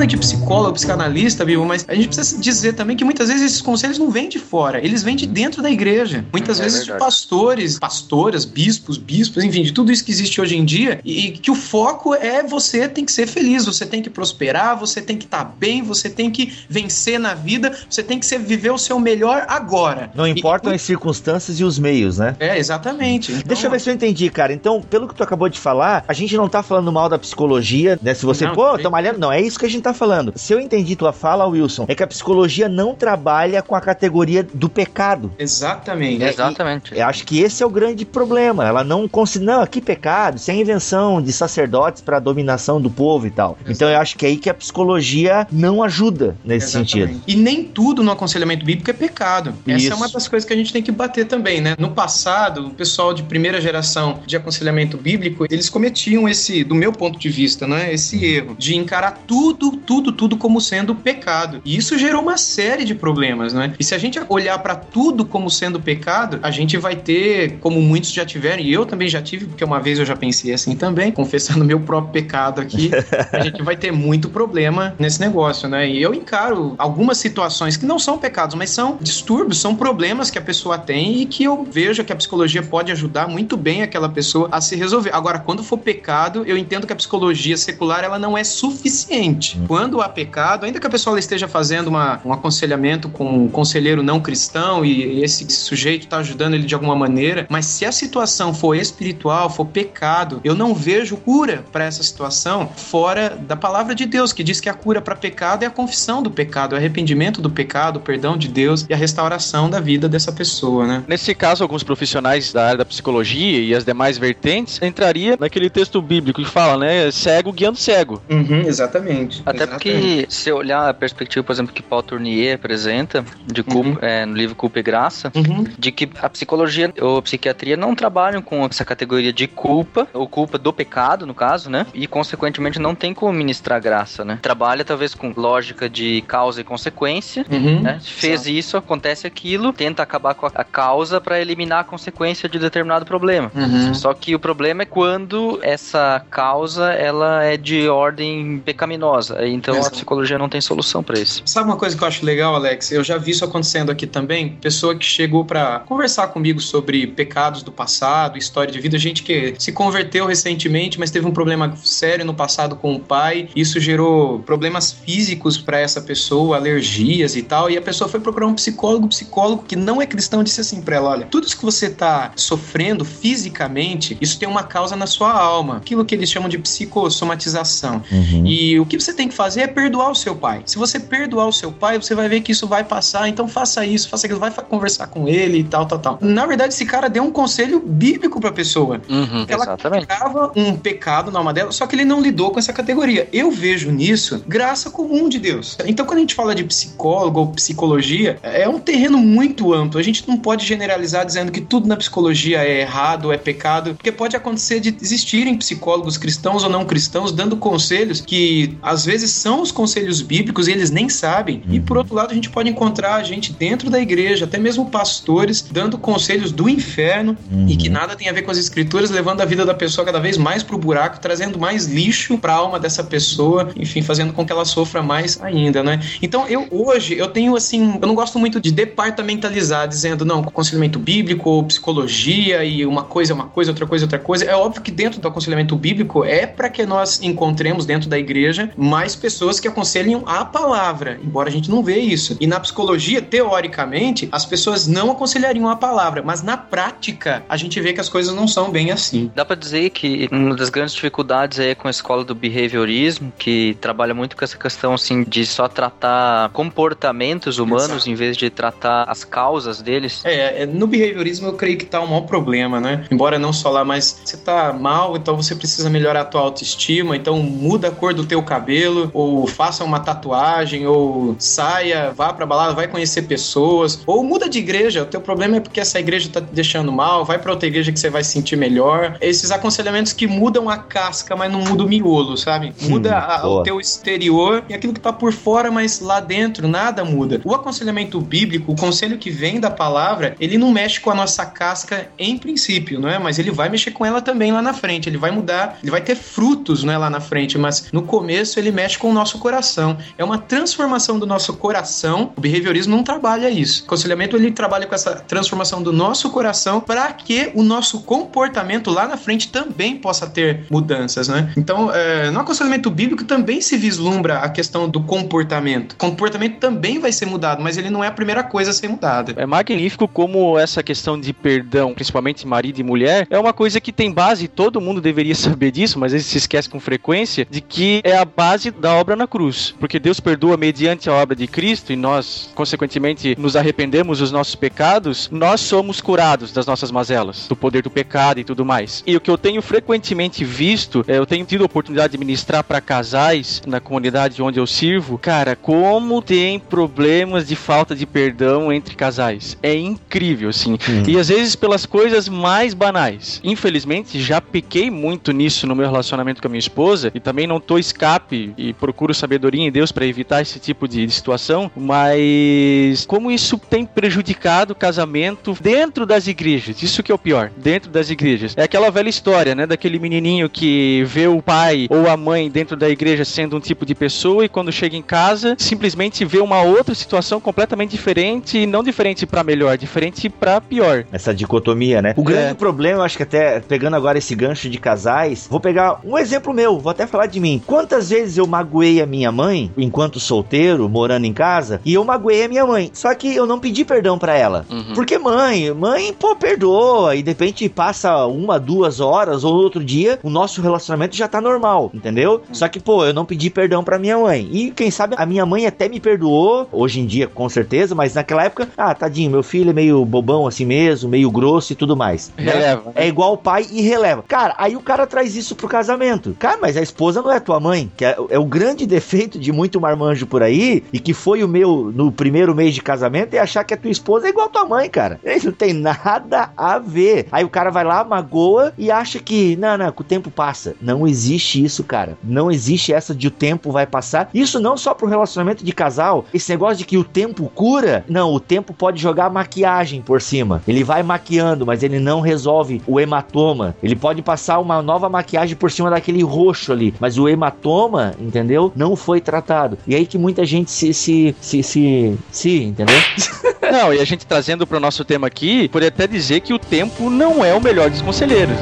Falando aqui de psicólogo, psicanalista, Bibo, mas a gente precisa dizer também que muitas vezes esses conselhos não vêm de fora, eles vêm de dentro da igreja. Muitas É vezes de verdade. pastores, pastoras, bispos, bispos, enfim, de tudo isso que existe hoje em dia, e, e que o foco é você tem que ser feliz, você tem que prosperar, você tem que estar bem, você tem que vencer na vida, você tem que ser, viver o seu melhor agora. Não importam E- as circunstâncias e os meios, né? É, exatamente. Então, Deixa eu ver se eu entendi, cara. Então, pelo que tu acabou de falar, a gente não tá falando mal da psicologia, né? Se você, Não, pô, tô malhando. Não, é isso que a gente tá falando. Se eu entendi tua fala, Wilson, é que a psicologia não trabalha com a categoria do pecado. Exatamente. Exatamente. Eu acho que esse é o grande problema. Ela não considera, não, que pecado, isso é invenção de sacerdotes para dominação do povo e tal. Então eu acho que é aí que a psicologia não ajuda nesse Exatamente. sentido. E nem tudo no aconselhamento bíblico é pecado. Essa Isso. é uma das coisas que a gente tem que bater também, né? No passado, o pessoal de primeira geração de aconselhamento bíblico, eles cometiam esse, do meu ponto de vista, né? Esse erro de encarar tudo, tudo, tudo como sendo pecado. E isso gerou uma série de problemas, né? E se a gente olhar para tudo como sendo pecado, a gente vai ter, como muitos já tiveram, e eu também já tive, porque uma vez eu já pensei assim também, confessando meu próprio pecado aqui, a gente vai ter muito problema nesse negócio, né? E eu encaro algumas situações que não são pecados, mas são distúrbios, são problemas que a pessoa tem e que eu vejo que a psicologia pode ajudar muito bem aquela pessoa a se resolver. Agora, quando for pecado, eu entendo que a psicologia secular ela não é suficiente. Quando há pecado, ainda que a pessoa esteja fazendo uma, um aconselhamento com um conselheiro não cristão e esse sujeito está ajudando ele de alguma maneira, mas se a situação for espiritual, for pecado, eu não vejo cura para essa situação fora da palavra de Deus, que diz que a cura para pecado é a confissão do pecado, é o arrependimento do pecado, o perdão de Deus e a restauração da vida dessa pessoa, né? Nesse caso, alguns profissionais da área da psicologia e as demais vertentes entraria naquele texto bíblico que fala, né, cego guiando cego. Uhum, exatamente. Até porque, se olhar a perspectiva, por exemplo, que Paul Tournier apresenta, de culpa, Uhum. é, no livro Culpa e Graça, Uhum. de que a psicologia ou a psiquiatria não trabalham com essa categoria de culpa, ou culpa do pecado, no caso, né? E, consequentemente, não tem como ministrar graça, né? Trabalha, talvez, com lógica de causa e consequência, Uhum. né? Fez isso, acontece aquilo, tenta acabar com a, a causa para eliminar a consequência de determinado problema. Uhum. Só que o problema é quando essa causa ela é de ordem pecaminosa. Então Exato. a psicologia não tem solução para isso. Sabe uma coisa que eu acho legal, Alex? Eu já vi isso acontecendo aqui também. Pessoa que chegou pra conversar comigo sobre pecados do passado, história de vida, gente que se converteu recentemente, mas teve um problema sério no passado com o pai. Isso gerou problemas físicos pra essa pessoa, alergias e tal. E a pessoa foi procurar um psicólogo, psicólogo que não é cristão disse assim pra ela: olha, tudo isso que você tá sofrendo fisicamente, isso tem uma causa na sua alma. Aquilo que eles chamam de psicossomatização. Uhum. E o que você tem que fazer é perdoar o seu pai. Se você perdoar o seu pai, você vai ver que isso vai passar. Então faça isso, faça aquilo, vai conversar com ele e tal, tal, tal. Na verdade, esse cara deu um conselho bíblico pra pessoa. Uhum. Ela Exatamente. um pecado na alma dela, só que ele não lidou com essa categoria. Eu vejo nisso graça comum de Deus. Então, quando a gente fala de psicólogo ou psicologia, é um terreno muito amplo. A gente não pode generalizar dizendo que tudo na psicologia é errado, é pecado, porque pode acontecer de existirem psicólogos cristãos ou não cristãos dando conselhos que às vezes são os conselhos bíblicos e eles nem sabem. E por outro lado, a gente pode encontrar gente dentro da igreja, até mesmo pastores, dando conselhos do inferno e que nada tem a ver com as escrituras, levando a vida da pessoa cada vez mais pro buraco, trazendo mais lixo pra alma dessa pessoa, enfim, fazendo com que ela sofra mais ainda, né? Então, eu hoje, eu tenho assim, eu não gosto muito de departamentalizar, dizendo, não, aconselhamento bíblico ou psicologia e uma coisa é uma coisa, outra coisa é outra coisa. É óbvio que dentro do aconselhamento bíblico é para que nós encontremos dentro da igreja mais pessoas que aconselhem a palavra, embora a gente não vê isso. E na psicologia, teoricamente, as pessoas não aconselhariam a palavra, mas na prática, a gente vê que as coisas não são bem assim. Dá pra dizer que uma das grandes dificuldades aí é com a escola do behaviorismo, que trabalha muito com essa questão assim de só tratar comportamentos humanos Exato. em vez de tratar as causas deles. É, é, no behaviorismo eu creio que tá o maior problema, né? Embora não só lá, mas você tá mal, então você precisa melhorar a tua autoestima, então muda a cor do teu cabelo, ou faça uma tatuagem, ou saia, vá pra balada, vai conhecer pessoas, ou muda de igreja, o teu problema é porque essa igreja tá te deixando mal, vai pra outra igreja que você vai se sentir melhor. Esses aconselhamentos que mudam a casca, mas não muda o miolo, sabe? Muda a- o teu exterior e aquilo que tá por fora, mas lá dentro nada muda. O aconselhamento bíblico, o conselho que vem da palavra, ele não mexe com a nossa casca em princípio, não é? Mas ele vai mexer com ela também lá na frente. Ele vai mudar, ele vai ter frutos, não é? Lá na frente, mas no começo ele mexe com o nosso coração. É uma transformação do nosso coração. O behaviorismo não trabalha isso. O aconselhamento ele trabalha com essa transformação do nosso coração para que o nosso comportamento lá na frente também possa ter mudanças, né? Então, é, no aconselhamento bíblico também se vislumbra a questão do comportamento. O comportamento também vai ser mudado, mas ele não é a primeira coisa a ser mudada. É magnífico como essa questão de perdão, principalmente marido e mulher, é uma coisa que tem base, todo mundo deveria saber disso, mas eles se esquecem com frequência, de que é a base da obra na cruz. Porque Deus perdoa mediante a obra de Cristo e nós, consequentemente, nos arrependemos dos nossos pecados, nós somos curados das nossas mazelas, do poder do pecado e tudo mais. E o que eu tenho frequentemente visto, é, eu tenho tido a oportunidade de ministrar para casais na comunidade onde eu sirvo, cara, como tem problemas de falta de perdão entre casais. É incrível, assim. E às vezes pelas coisas mais banais. Infelizmente, já pequei muito nisso no meu relacionamento com a minha esposa e também não tô escape e procuro sabedoria em Deus para evitar esse tipo de de situação, mas como isso tem prejudicado o casamento dentro das igrejas. Isso que é o pior, dentro das igrejas. É aquela velha história, né, daquele menininho que vê o pai ou a mãe dentro da igreja sendo um tipo de pessoa e quando chega em casa, simplesmente vê uma outra situação completamente diferente e não diferente para melhor, diferente para pior. Essa dicotomia, né? O grande É. problema, eu acho que até pegando agora esse gancho de casais, vou pegar um exemplo meu, vou até falar de mim. Quantas vezes eu magoei a minha mãe, enquanto solteiro, morando em casa, e eu magoei a minha mãe. Só que eu não pedi perdão pra ela. Uhum. Porque mãe, mãe, pô, perdoa. E de repente passa uma, duas horas ou outro dia, o nosso relacionamento já tá normal, entendeu? Só que, pô, eu não pedi perdão pra minha mãe. E quem sabe a minha mãe até me perdoou, hoje em dia com certeza, mas naquela época, ah, tadinho, meu filho é meio bobão assim mesmo, meio grosso e tudo mais. né? Releva. É igual o pai e releva. Cara, aí o cara traz isso pro casamento. Cara, mas a esposa não é tua mãe, que é, é o grande defeito de muito marmanjo por aí, e que foi o meu no primeiro mês de casamento, é achar que a tua esposa é igual tua mãe, cara. Isso não tem nada a ver. Aí o cara vai lá, magoa e acha que, não, não, que o tempo passa. Não existe isso, cara. Não existe essa de o tempo vai passar. Isso não só pro relacionamento de casal, esse negócio de que o tempo cura. Não, o tempo pode jogar maquiagem por cima. Ele vai maquiando, mas ele não resolve o hematoma. Ele pode passar uma nova maquiagem por cima daquele roxo ali, mas o hematoma tema, entendeu? Não foi tratado. E aí que muita gente se. se. se. se, se entendeu? Não, e a gente trazendo para o nosso tema aqui, poderia até dizer que o tempo não é o melhor dos conselheiros.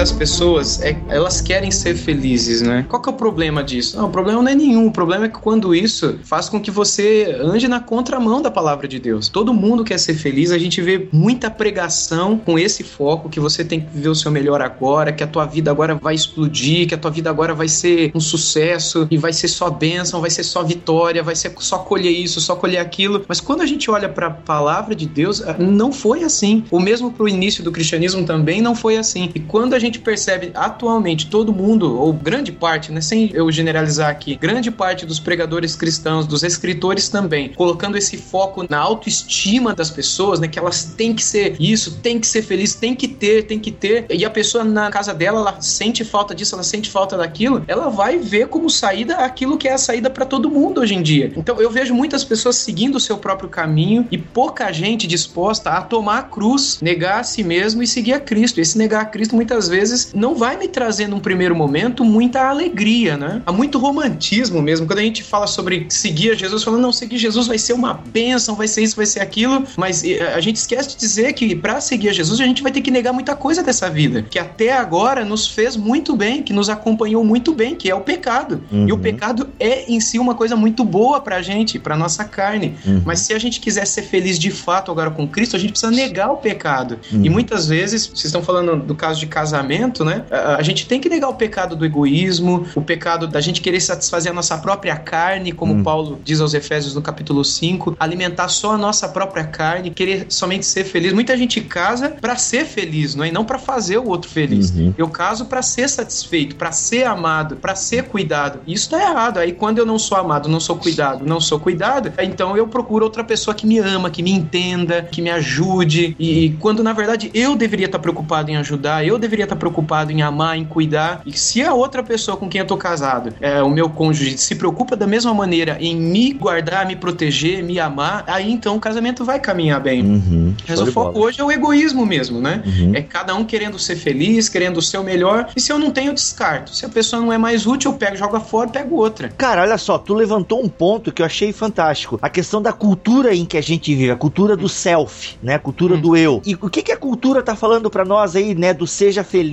Das pessoas é elas querem ser felizes, né? Qual que é o problema disso? Não, o problema não é nenhum. O problema é que quando isso faz com que você ande na contramão da palavra de Deus. Todo mundo quer ser feliz, a gente vê muita pregação com esse foco que você tem que viver o seu melhor agora, que a tua vida agora vai explodir, que a tua vida agora vai ser um sucesso e vai ser só bênção, vai ser só vitória, vai ser só colher isso, só colher aquilo. Mas quando a gente olha para a palavra de Deus, não foi assim. O mesmo para o início do cristianismo também não foi assim. E quando quando a gente percebe atualmente todo mundo, ou grande parte, né, sem eu generalizar aqui, grande parte dos pregadores cristãos, dos escritores também, colocando esse foco na autoestima das pessoas, né, que elas têm que ser isso, têm que ser feliz, tem que ter, tem que ter, e a pessoa na casa dela, ela sente falta disso, ela sente falta daquilo, ela vai ver como saída aquilo que é a saída para todo mundo hoje em dia. Então eu vejo muitas pessoas seguindo o seu próprio caminho e pouca gente disposta a tomar a cruz, negar a si mesmo e seguir a Cristo. Esse negar a Cristo muitas muitas vezes não vai me trazer num primeiro momento muita alegria, né? Há muito romantismo mesmo. Quando a gente fala sobre seguir a Jesus, falando, não, seguir Jesus vai ser uma bênção, vai ser isso, vai ser aquilo, mas a gente esquece de dizer que para seguir a Jesus a gente vai ter que negar muita coisa dessa vida, que até agora nos fez muito bem, que nos acompanhou muito bem, que é o pecado. Uhum. E o pecado é em si uma coisa muito boa pra gente, pra nossa carne. Uhum. Mas se a gente quiser ser feliz de fato agora com Cristo, a gente precisa negar o pecado. Uhum. E muitas vezes, vocês estão falando do caso de casamento, né? A, gente tem que negar o pecado do egoísmo, o pecado da gente querer satisfazer a nossa própria carne, como hum. Paulo diz aos Efésios no capítulo 5, alimentar só a nossa própria carne, querer somente ser feliz. Muita gente casa para ser feliz, não é? E não para fazer o outro feliz. Uhum. Eu caso para ser satisfeito, para ser amado, para ser cuidado. Isso tá errado. Aí quando eu não sou amado, não sou cuidado, não sou cuidado, então eu procuro outra pessoa que me ama, que me entenda, que me ajude. E quando na verdade eu deveria estar preocupado em ajudar, eu deveria estar preocupado em amar, em cuidar. E se a outra pessoa com quem eu tô casado, é, o meu cônjuge, se preocupa da mesma maneira em me guardar, me proteger, me amar, aí então o casamento vai caminhar bem. Uhum, Mas o foco bola. hoje é o egoísmo mesmo, né? Uhum. É cada um querendo ser feliz, querendo o seu melhor. E se eu não tenho, eu descarto. Se a pessoa não é mais útil, eu pego, jogo fora, pego outra. Cara, olha só, tu levantou um ponto que eu achei fantástico. A questão da cultura em que a gente vive, a cultura do self, né? A cultura uhum. do eu. E o que, que a cultura tá falando para nós aí, né? Do seja feliz,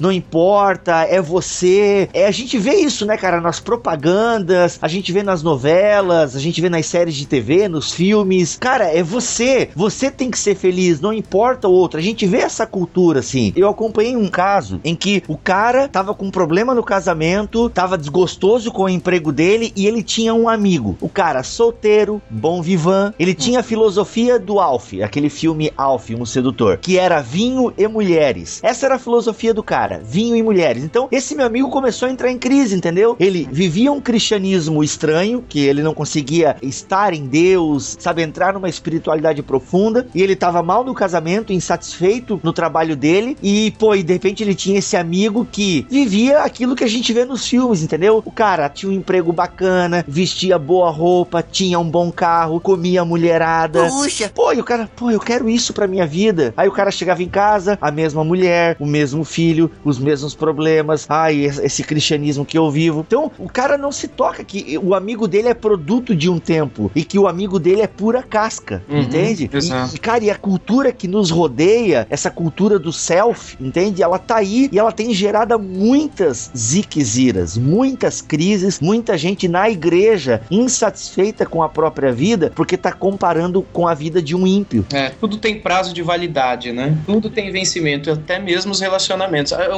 não importa, é você. É, a gente vê isso, né, cara, nas propagandas, a gente vê nas novelas, a gente vê nas séries de TV, nos filmes. Cara, é você. Você tem que ser feliz, não importa o outro. A gente vê essa cultura assim. Eu acompanhei um caso em que o cara tava com um problema no casamento, tava desgostoso com o emprego dele e ele tinha um amigo. O cara solteiro, bom vivan, ele tinha a filosofia do Alf, aquele filme Alf, um sedutor, que era vinho e mulheres. Essa era a filosofia do cara, vinho e mulheres. Então, esse meu amigo começou a entrar em crise, entendeu? Ele vivia um cristianismo estranho, que ele não conseguia estar em Deus, sabe, entrar numa espiritualidade profunda, e ele tava mal no casamento, insatisfeito no trabalho dele, e, pô, e de repente ele tinha esse amigo que vivia aquilo que a gente vê nos filmes, entendeu? O cara tinha um emprego bacana, vestia boa roupa, tinha um bom carro, comia mulherada. Puxa! Pô, e o cara, pô, eu quero isso pra minha vida. Aí o cara chegava em casa, a mesma mulher, o mesmo filho, os mesmos problemas. Ai, esse cristianismo que eu vivo. Então, o cara não se toca que o amigo dele é produto de um tempo e que o amigo dele é pura casca, uhum, entende? E, cara, e a cultura que nos rodeia, essa cultura do self, entende? Ela tá aí e ela tem gerado muitas ziqueziras, muitas crises, muita gente na igreja insatisfeita com a própria vida porque tá comparando com a vida de um ímpio. É, tudo tem prazo de validade, né? Tudo tem vencimento, até mesmo os relacionamentos.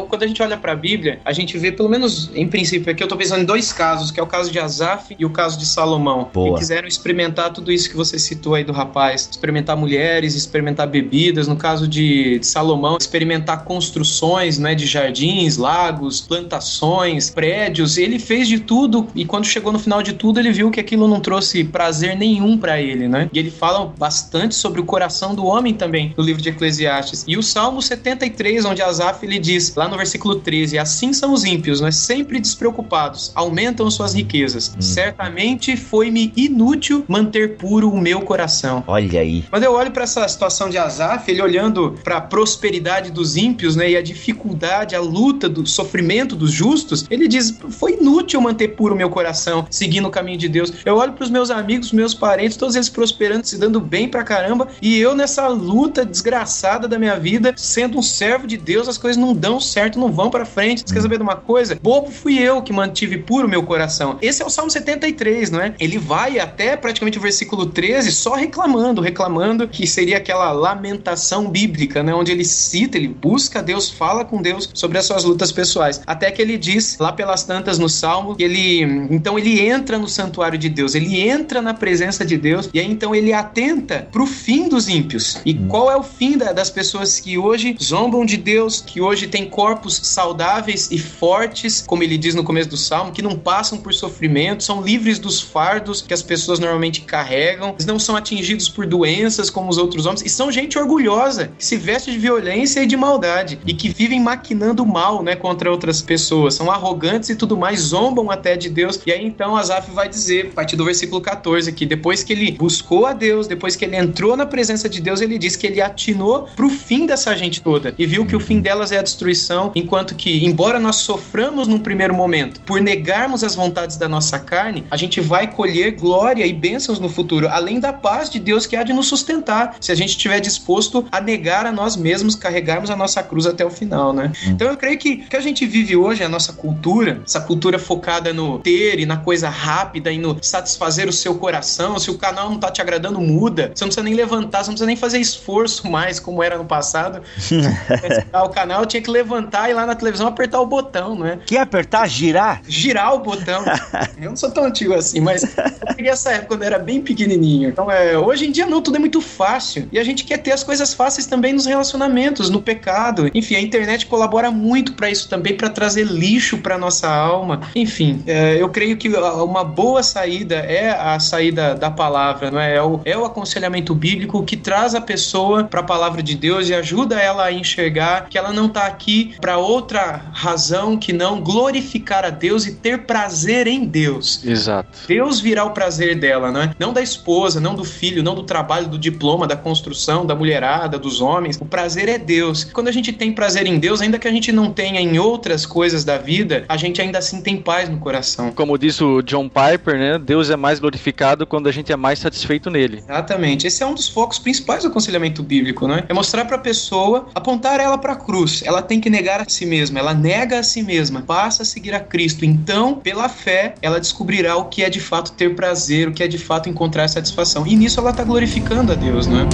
Quando a gente olha para a Bíblia, a gente vê, pelo menos em princípio, aqui eu tô pensando em dois casos, que é o caso de Asaf e o caso de Salomão, Boa. que quiseram experimentar tudo isso que você citou aí do rapaz, experimentar mulheres, experimentar bebidas, no caso de, de Salomão, experimentar construções, né, de jardins, lagos, plantações, prédios, ele fez de tudo e quando chegou no final de tudo, ele viu que aquilo não trouxe prazer nenhum para ele, né? E ele fala bastante sobre o coração do homem também no livro de Eclesiastes. E o Salmo 73, onde Asaf Asaf ele diz lá no versículo 13: Assim são os ímpios, né? sempre despreocupados, aumentam suas riquezas. Hum. Certamente foi-me inútil manter puro o meu coração. Olha aí. Quando eu olho para essa situação de Asaf, ele olhando para a prosperidade dos ímpios, né, e a dificuldade, a luta, do sofrimento dos justos, ele diz: foi inútil manter puro o meu coração, seguindo o caminho de Deus. Eu olho para os meus amigos, meus parentes, todos eles prosperando, se dando bem pra caramba, e eu nessa luta desgraçada da minha vida, sendo um servo de Deus, as coisas não dão certo, não vão para frente. Você quer saber de uma coisa? Bobo fui eu que mantive puro meu coração. Esse é o Salmo 73, não é? Ele vai até praticamente o versículo 13 só reclamando, reclamando que seria aquela lamentação bíblica, né? Onde ele cita, ele busca Deus, fala com Deus sobre as suas lutas pessoais. Até que ele diz lá pelas tantas no Salmo que ele então ele entra no santuário de Deus, ele entra na presença de Deus e aí então ele atenta pro fim dos ímpios. E qual é o fim da- das pessoas que hoje zombam de Deus, que hoje têm corpos saudáveis e fortes, como ele diz no começo do Salmo, que não passam por sofrimento, são livres dos fardos que as pessoas normalmente carregam, eles não são atingidos por doenças como os outros homens, e são gente orgulhosa, que se veste de violência e de maldade, e que vivem maquinando mal, né, contra outras pessoas, são arrogantes e tudo mais, zombam até de Deus. E aí então Asaf vai dizer, a partir do versículo 14, que depois que ele buscou a Deus, depois que ele entrou na presença de Deus, ele diz que ele atinou pro fim dessa gente toda e viu que o fim delas é a destruição, enquanto que, embora nós soframos num primeiro momento por negarmos as vontades da nossa carne, a gente vai colher glória e bênçãos no futuro, além da paz de Deus que há de nos sustentar, se a gente estiver disposto a negar a nós mesmos, carregarmos a nossa cruz até o final, né? Então eu creio que o que a gente vive hoje, a nossa cultura, essa cultura focada no ter e na coisa rápida e no satisfazer o seu coração, se o canal não tá te agradando, muda. Você não precisa nem levantar, você não precisa nem fazer esforço mais, como era no passado. Pra o canal tinha que levantar e lá na televisão apertar o botão, não é? Quer apertar, girar? girar o botão. eu não sou tão antigo assim, mas eu peguei essa época quando eu era bem pequenininho. Então, é, hoje em dia não, tudo é muito fácil. E a gente quer ter as coisas fáceis também nos relacionamentos, no pecado. Enfim, a internet colabora muito para isso também, para trazer lixo para nossa alma. Enfim, é, eu creio que uma boa saída é a saída da palavra, não é? É o, é o aconselhamento bíblico que traz a pessoa para a palavra de Deus e ajuda ela a enxergar que ela não está aqui para outra razão que não glorificar a Deus e ter prazer em Deus. Exato. Deus virá o prazer dela, né? Não da esposa, não do filho, não do trabalho, do diploma, da construção, da mulherada, dos homens. O prazer é Deus. Quando a gente tem prazer em Deus, ainda que a gente não tenha em outras coisas da vida, a gente ainda assim tem paz no coração. Como diz o John Piper, né? Deus é mais glorificado quando a gente é mais satisfeito nele. Exatamente. Esse é um dos focos principais do aconselhamento bíblico, né? É mostrar pra pessoa, apontar ela pra cruz. Ela tem que negar a si mesma. Ela nega a si mesma, passa a seguir a Cristo. Então, pela fé, ela descobrirá o que é de fato ter prazer, o que é de fato encontrar satisfação. E nisso ela tá glorificando a Deus, né?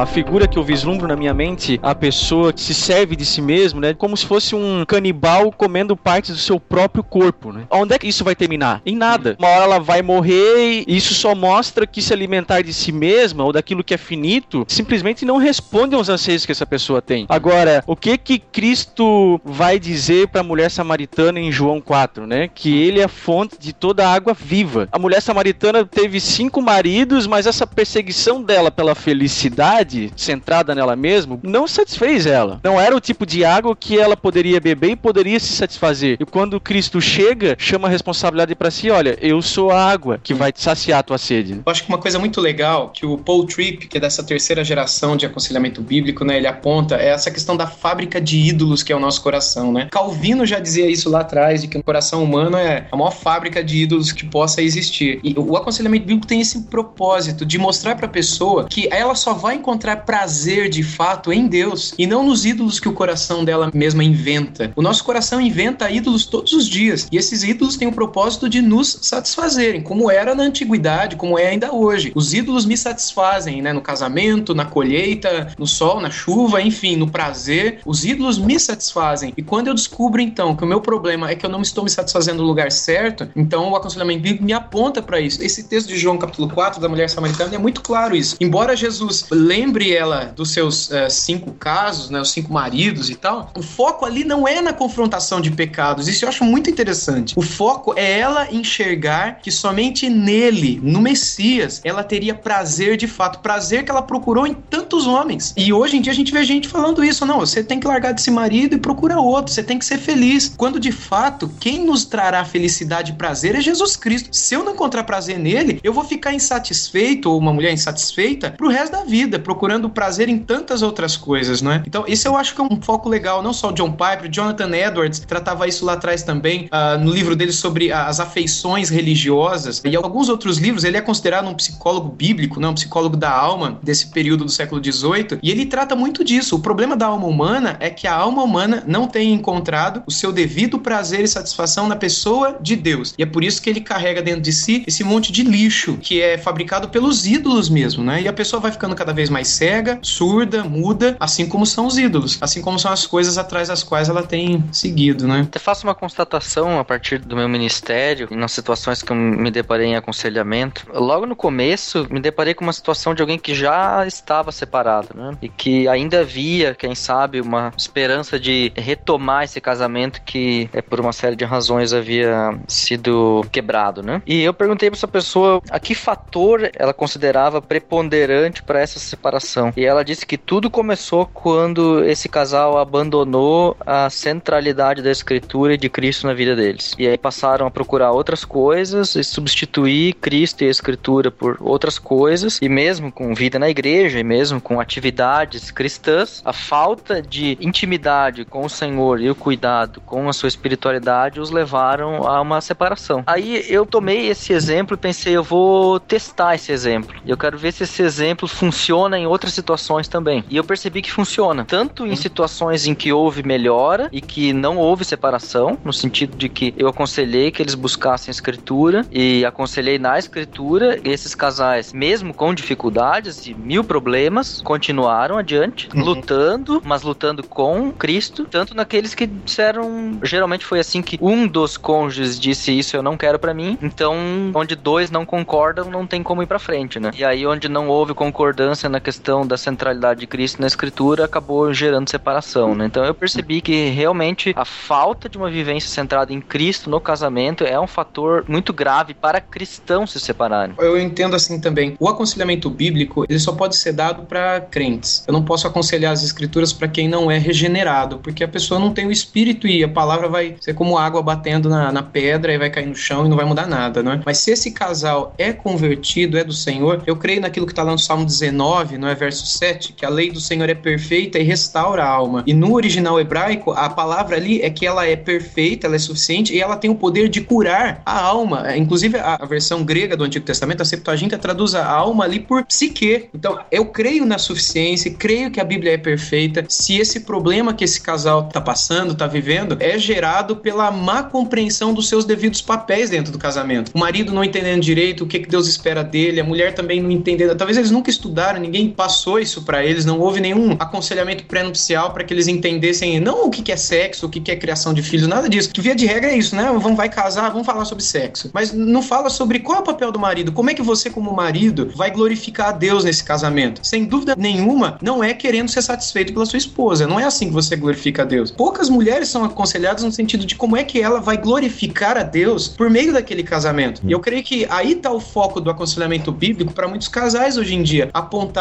A figura que eu vislumbro na minha mente, a pessoa que se serve de si mesmo, né? Como se fosse um canibal comendo partes do seu próprio corpo, né? Onde é que isso vai terminar? Em nada. Uma hora ela vai morrer e isso só mostra que se alimentar de si mesma ou daquilo que é finito simplesmente não responde aos anseios que essa pessoa tem. Agora, o que que Cristo vai dizer para a mulher samaritana em João 4, né? Que ele é a fonte de toda a água viva. A mulher samaritana teve cinco maridos, mas essa perseguição dela pela felicidade, centrada nela mesma, não satisfez ela. Não era o tipo de água que ela poderia beber e poderia se satisfazer. E quando Cristo chega, chama a responsabilidade para si, olha, eu sou a água que vai saciar a tua sede. Eu acho que uma coisa muito legal que o Paul Tripp, que é dessa terceira geração de aconselhamento bíblico, né, ele aponta é essa questão da fábrica de ídolos que é o nosso coração, né? Calvino já dizia isso lá atrás, de que o coração humano é a maior fábrica de ídolos que possa existir. E o aconselhamento bíblico tem esse propósito de mostrar para a pessoa que ela só vai encontrar prazer de fato em Deus e não nos ídolos que o coração dela mesma inventa. O nosso coração inventa ídolos todos os dias e esses ídolos têm o propósito de nos satisfazerem, como era na antiguidade, como é ainda hoje. Os ídolos me satisfazem, né? No casamento, na colheita, no sol, na chuva, enfim, no prazer. Os ídolos me satisfazem. E quando eu descubro então que o meu problema é que eu não estou me satisfazendo no lugar certo, então o aconselhamento bíblico me aponta para isso. Esse texto de João capítulo 4 da mulher samaritana é muito claro isso. Embora Jesus lembre ela dos seus uh, cinco casos, né, os cinco maridos e tal, o foco ali não é na confrontação de pecados. Isso eu acho muito interessante. O foco é ela enxergar que somente nele, no Messias, ela teria prazer de fato, prazer que ela procurou em tantos homens. E hoje em dia a gente vê gente falando isso, não, você tem que largar desse marido e procurar outro, você tem que ser feliz. Quando de fato, quem nos trará felicidade e prazer é Jesus Cristo. Se eu não encontrar prazer nele, eu vou ficar insatisfeito ou uma mulher insatisfeita pro resto da vida, procurando prazer em tantas outras coisas, não é? Então, isso eu acho que é um foco legal, não só o John Piper, Jonathan Edwards tratava isso lá atrás também, uh, no livro dele sobre as afeições religiosas, e alguns outros livros, ele é considerado um psicólogo bíblico, né, um psicólogo da alma desse período do século XVIII, e ele trata muito disso. O problema da alma humana é que a alma humana não tem encontrado o seu devido prazer e satisfação na pessoa de Deus. E é por isso que ele carrega dentro de si esse monte de lixo que é fabricado pelos ídolos mesmo, né? E a pessoa vai ficando cada vez mais cega, surda, muda, assim como são os ídolos, assim como são as coisas atrás das quais ela tem seguido, né? Eu faço uma constatação a partir do meu ministério, nas situações que eu me deparei em aconselhamento. Logo no começo, me deparei com uma situação de alguém que já estava separado, né? E que ainda havia, quem sabe, uma esperança de retomar esse casamento que, é, por uma série de razões, havia sido quebrado, né? E eu perguntei para essa pessoa a que fator ela considerava preponderante para essa separação. E ela disse que tudo começou quando esse casal abandonou a centralidade da escritura e de Cristo na vida deles. E aí passaram a procurar outras coisas e substituir Cristo e a escritura por outras coisas. E mesmo com vida na igreja, e mesmo com atividades cristãs, a falta de intimidade com o Senhor e o cuidado com a sua espiritualidade os levaram a uma separação. Aí eu tomei esse exemplo e pensei, eu vou testar esse exemplo. Eu quero ver se esse exemplo funciona em outras situações também. E eu percebi que funciona, tanto em situações em que houve melhora e que não houve separação, no sentido de que eu aconselhei que eles buscassem a escritura e aconselhei na escritura esses casais, mesmo com dificuldades e mil problemas, continuaram adiante, uhum. lutando, mas lutando com Cristo, tanto naqueles que disseram, geralmente foi assim que um dos cônjuges disse isso eu não quero para mim, então onde dois não concordam, não tem como ir para frente, né? E aí onde não houve concordância na questão da centralidade de Cristo na escritura, acabou gerando separação, né? Então eu percebi que realmente a falta de uma vivência centrada em Cristo no casamento é um fator muito grave para cristãos se separarem. Eu entendo assim também. O aconselhamento bíblico, ele só pode ser dado para crentes. Eu não posso aconselhar as escrituras para quem não é regenerado, porque a pessoa não tem o espírito e a palavra vai ser como água batendo na, na pedra e vai cair no chão e não vai mudar nada, né? Mas se esse casal é convertido, é do Senhor, eu creio naquilo que está lá no Salmo 19, não é verso 7, que a lei do Senhor é perfeita e restaura a alma. E no original hebraico, a palavra ali é que ela é perfeita, ela é suficiente e ela tem o poder de curar a alma. É, inclusive, a, a versão grega do Antigo Testamento, a Septuaginta, traduz a alma ali por psique. Então, eu creio na suficiência, creio que a Bíblia é perfeita. Se esse problema que esse casal está passando, está vivendo, é gerado pela má compreensão dos seus devidos papéis dentro do casamento. O marido não entendendo direito o que, que Deus espera dele, a mulher também não entendendo. Talvez eles nunca estudaram, ninguém passou isso para eles, não houve nenhum aconselhamento pré-nupcial para que eles entendessem não o que, que é sexo, o que, que é criação de filhos, nada disso. Que via de regra é isso, né? Vamos vai casar, vamos falar sobre sexo. Mas não fala sobre qual é o papel do marido, como é que você, como marido, vai glorificar a Deus nesse casamento. Sem dúvida nenhuma, não é querendo ser satisfeito pela sua esposa. Não é assim que você glorifica a Deus. Poucas mulheres são aconselhadas no sentido de como é que ela vai glorificar a Deus por meio daquele casamento. E eu creio que aí está o foco do aconselhamento bíblico para muitos casais hoje em dia,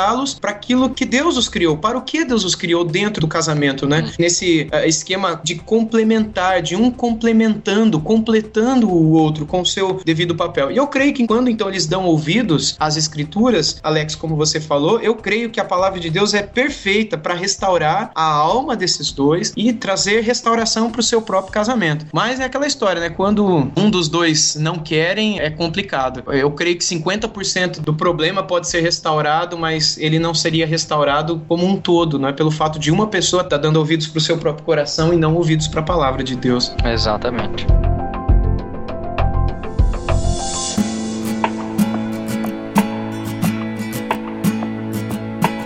apontá-los para aquilo que Deus os criou, para o que Deus os criou dentro do casamento, né? Hum. Nesse uh, esquema de complementar, de um complementando, completando o outro com o seu devido papel. E eu creio que quando então eles dão ouvidos às escrituras, Alex, como você falou, eu creio que a palavra de Deus é perfeita para restaurar a alma desses dois e trazer restauração para o seu próprio casamento. Mas é aquela história, né? Quando um dos dois não querem, é complicado. Eu creio que 50% do problema pode ser restaurado, mas ele não seria restaurado como um todo, não é pelo fato de uma pessoa estar tá dando ouvidos para o seu próprio coração e não ouvidos para a palavra de Deus. Exatamente.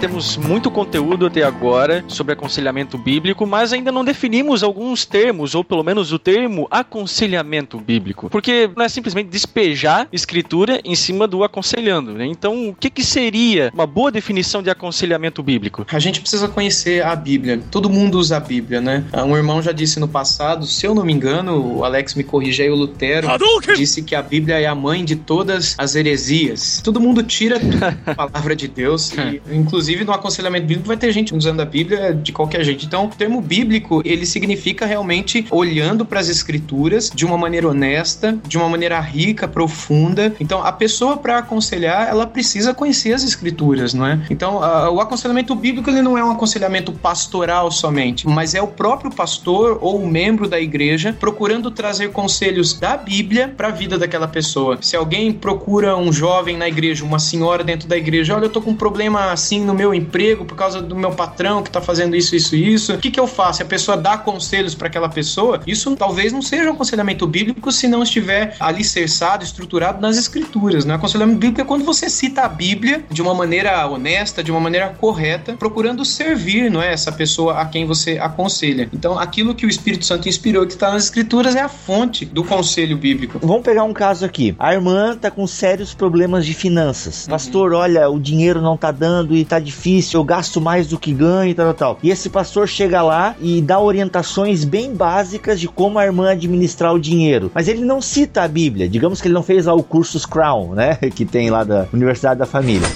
Temos muito conteúdo até agora sobre aconselhamento bíblico, mas ainda não definimos alguns termos, ou pelo menos o termo aconselhamento bíblico. Porque não é simplesmente despejar escritura em cima do aconselhando, né? Então, o que, que seria uma boa definição de aconselhamento bíblico? A gente precisa conhecer a Bíblia. Todo mundo usa a Bíblia, né? Um irmão já disse no passado, se eu não me engano, o Alex me corrige aí, o Lutero disse que a Bíblia é a mãe de todas as heresias. Todo mundo tira da palavra de Deus. E, inclusive, no aconselhamento bíblico vai ter gente usando a Bíblia de qualquer jeito. Então, o termo bíblico, ele significa realmente olhando para as escrituras de uma maneira honesta, de uma maneira rica, profunda. Então, a pessoa para aconselhar, ela precisa conhecer as escrituras, não é? Então, a, o aconselhamento bíblico, ele não é um aconselhamento pastoral somente, mas é o próprio pastor ou o membro da igreja procurando trazer conselhos da Bíblia para a vida daquela pessoa. Se alguém procura um jovem na igreja, uma senhora dentro da igreja, olha, eu tô com um problema assim no meu emprego por causa do meu patrão que tá fazendo isso, isso, isso. O que que eu faço? A pessoa dá conselhos para aquela pessoa. Isso talvez não seja um aconselhamento bíblico se não estiver alicerçado, estruturado nas escrituras, né? Aconselhamento bíblico é quando você cita a Bíblia de uma maneira honesta, de uma maneira correta, procurando servir, não é, essa pessoa a quem você aconselha. Então, aquilo que o Espírito Santo inspirou que está nas escrituras é a fonte do conselho bíblico. Vamos pegar um caso aqui. A irmã tá com sérios problemas de finanças. Pastor, olha, o dinheiro não tá dando e tá difícil, eu gasto mais do que ganho e tal, tal, tal. E esse pastor chega lá e dá orientações bem básicas de como a irmã administrar o dinheiro. Mas ele não cita a Bíblia. Digamos que ele não fez lá o curso Crown, né? Que tem lá da Universidade da Família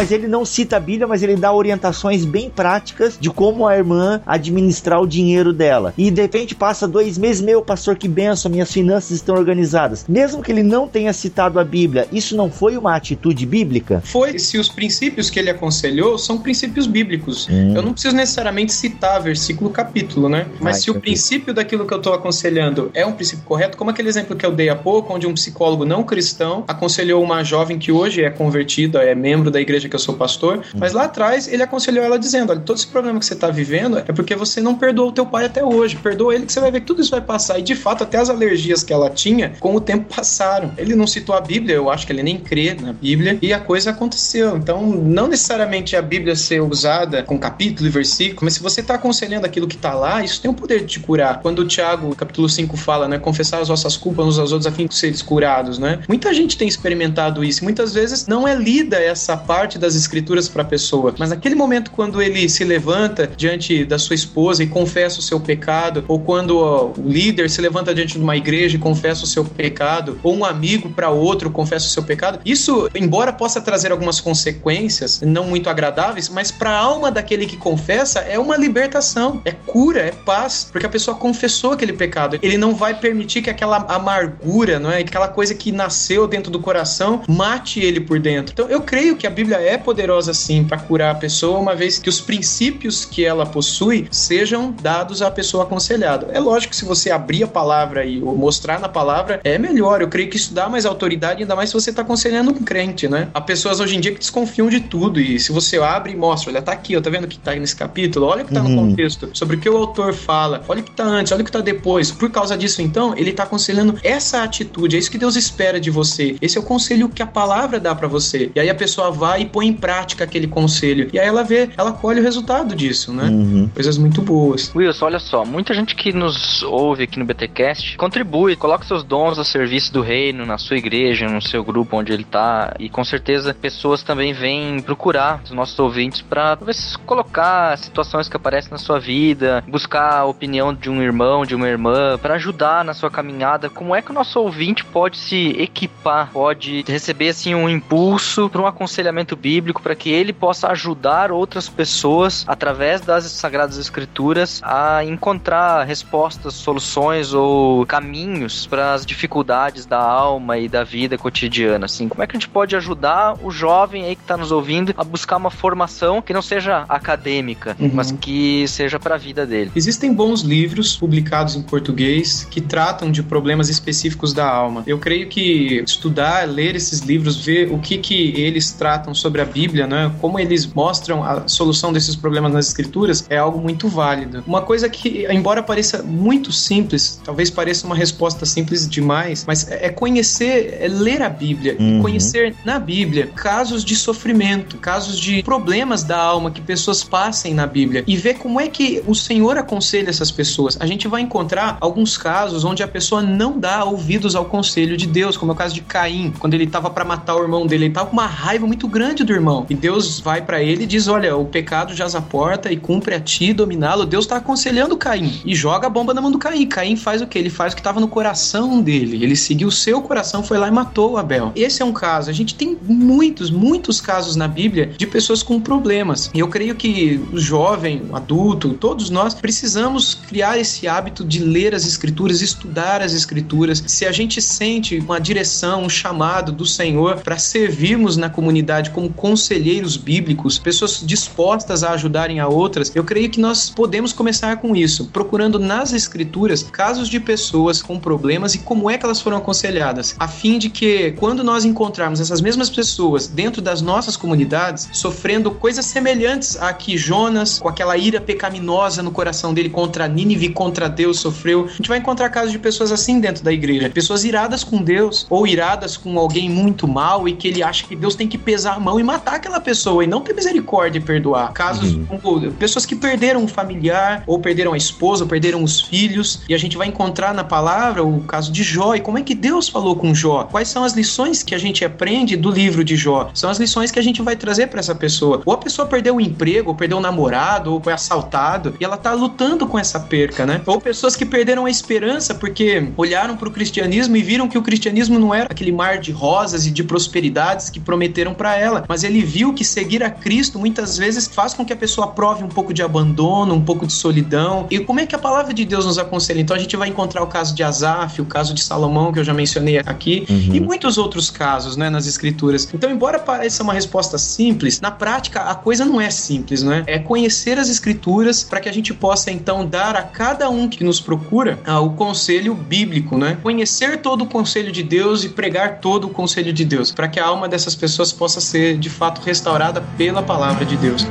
mas ele não cita a Bíblia, mas ele dá orientações bem práticas de como a irmã administrar o dinheiro dela. E de repente passa dois meses, meu pastor, que benção, minhas finanças estão organizadas. Mesmo que ele não tenha citado a Bíblia, isso não foi uma atitude bíblica? Foi, se os princípios que ele aconselhou são princípios bíblicos. Hum. Eu não preciso necessariamente citar versículo, capítulo, né? Mas Vai, se o princípio daquilo que eu estou aconselhando é um princípio correto, como aquele exemplo que eu dei há pouco, onde um psicólogo não cristão aconselhou uma jovem que hoje é convertida, é membro da igreja que eu sou pastor, mas lá atrás ele aconselhou ela dizendo: olha, todo esse problema que você está vivendo é porque você não perdoou o teu pai até hoje. Perdoa ele que você vai ver que tudo isso vai passar. E de fato, até as alergias que ela tinha, com o tempo passaram. Ele não citou a Bíblia, eu acho que ele nem crê na Bíblia, e a coisa aconteceu. Então, não necessariamente a Bíblia ser usada com capítulo e versículo, mas se você está aconselhando aquilo que está lá, isso tem o poder de te curar. Quando o Tiago, capítulo 5, fala, né? Confessar as vossas culpas uns aos outros a fim de seres curados, né? Muita gente tem experimentado isso. Muitas vezes não é lida essa parte das escrituras para a pessoa, mas naquele momento quando ele se levanta diante da sua esposa e confessa o seu pecado, ou quando o líder se levanta diante de uma igreja e confessa o seu pecado, ou um amigo para outro confessa o seu pecado, isso, embora possa trazer algumas consequências não muito agradáveis, mas para a alma daquele que confessa é uma libertação, é cura, é paz, porque a pessoa confessou aquele pecado. Ele não vai permitir que aquela amargura, não é, aquela coisa que nasceu dentro do coração, mate ele por dentro. Então, eu creio que a Bíblia é poderosa sim para curar a pessoa, uma vez que os princípios que ela possui sejam dados à pessoa aconselhada. É lógico que se você abrir a palavra e mostrar na palavra, é melhor. Eu creio que isso dá mais autoridade, ainda mais se você está aconselhando um crente, né? Há pessoas hoje em dia que desconfiam de tudo e se você abre e mostra, olha, tá aqui, ó, tá vendo que tá nesse capítulo? Olha o que tá no Uhum. contexto, sobre o que o autor fala, olha o que tá antes, olha o que tá depois. Por causa disso, então, ele tá aconselhando essa atitude, é isso que Deus espera de você. Esse é o conselho que a palavra dá para você. E aí a pessoa vai e põe em prática aquele conselho. E aí ela vê, ela colhe o resultado disso, né? Uhum. Coisas muito boas. Wilson, olha só, muita gente que nos ouve aqui no BTcast contribui, coloca seus dons a serviço do reino, na sua igreja, no seu grupo onde ele tá, e com certeza pessoas também vêm procurar os nossos ouvintes para talvez colocar situações que aparecem na sua vida, buscar a opinião de um irmão, de uma irmã, para ajudar na sua caminhada. Como é que o nosso ouvinte pode se equipar, pode receber assim um impulso para um aconselhamento bíblico para que ele possa ajudar outras pessoas através das sagradas escrituras a encontrar respostas, soluções ou caminhos para as dificuldades da alma e da vida cotidiana, assim. Como é que a gente pode ajudar o jovem aí que está nos ouvindo a buscar uma formação que não seja acadêmica, Uhum. mas que seja para a vida dele? Existem bons livros publicados em português que tratam de problemas específicos da alma. Eu creio que estudar, ler esses livros, ver o que que eles tratam sobre sobre a Bíblia, né? Como eles mostram a solução desses problemas nas escrituras é algo muito válido. Uma coisa que, embora pareça muito simples, talvez pareça uma resposta simples demais, mas é conhecer, é ler a Bíblia uhum. e conhecer na Bíblia casos de sofrimento, casos de problemas da alma que pessoas passem na Bíblia e ver como é que o Senhor aconselha essas pessoas. A gente vai encontrar alguns casos onde a pessoa não dá ouvidos ao conselho de Deus, como é o caso de Caim, quando ele estava para matar o irmão dele, ele estava com uma raiva muito grande do irmão. E Deus vai para ele e diz: Olha, o pecado jaz a porta e cumpre a ti dominá-lo. Deus está aconselhando Caim e joga a bomba na mão do Caim. Caim faz o que? Ele faz o que estava no coração dele. Ele seguiu o seu coração, foi lá e matou Abel. Esse é um caso. A gente tem muitos, muitos casos na Bíblia de pessoas com problemas. E eu creio que o jovem, o adulto, todos nós precisamos criar esse hábito de ler as escrituras, estudar as escrituras. Se a gente sente uma direção, um chamado do Senhor para servirmos na comunidade como conselheiros bíblicos, pessoas dispostas a ajudarem a outras, eu creio que nós podemos começar com isso, procurando nas escrituras casos de pessoas com problemas e como é que elas foram aconselhadas, a fim de que quando nós encontrarmos essas mesmas pessoas dentro das nossas comunidades sofrendo coisas semelhantes a que Jonas, com aquela ira pecaminosa no coração dele contra Nínive, contra Deus, sofreu, a gente vai encontrar casos de pessoas assim dentro da igreja, pessoas iradas com Deus ou iradas com alguém muito mal e que ele acha que Deus tem que pesar a mão e matar aquela pessoa e não ter misericórdia e perdoar. Casos uhum. como pessoas que perderam um familiar ou perderam a esposa, ou perderam os filhos e a gente vai encontrar na palavra o caso de Jó e como é que Deus falou com Jó. Quais são as lições que a gente aprende do livro de Jó? São as lições que a gente vai trazer para essa pessoa. Ou a pessoa perdeu o emprego, ou perdeu o namorado, ou foi assaltado e ela tá lutando com essa perca, né? Ou pessoas que perderam a esperança porque olharam para o cristianismo e viram que o cristianismo não era aquele mar de rosas e de prosperidades que prometeram para ela, mas ele viu que seguir a Cristo muitas vezes faz com que a pessoa prove um pouco de abandono, um pouco de solidão. E como é que a palavra de Deus nos aconselha? Então a gente vai encontrar o caso de Asaf, o caso de Salomão, que eu já mencionei aqui, uhum. e muitos outros casos, né, nas escrituras. Então, embora pareça uma resposta simples, na prática a coisa não é simples, né? É conhecer as escrituras para que a gente possa então dar a cada um que nos procura ah, o conselho bíblico, né? Conhecer todo o conselho de Deus e pregar todo o conselho de Deus, para que a alma dessas pessoas possa ser de fato restaurada pela palavra de Deus.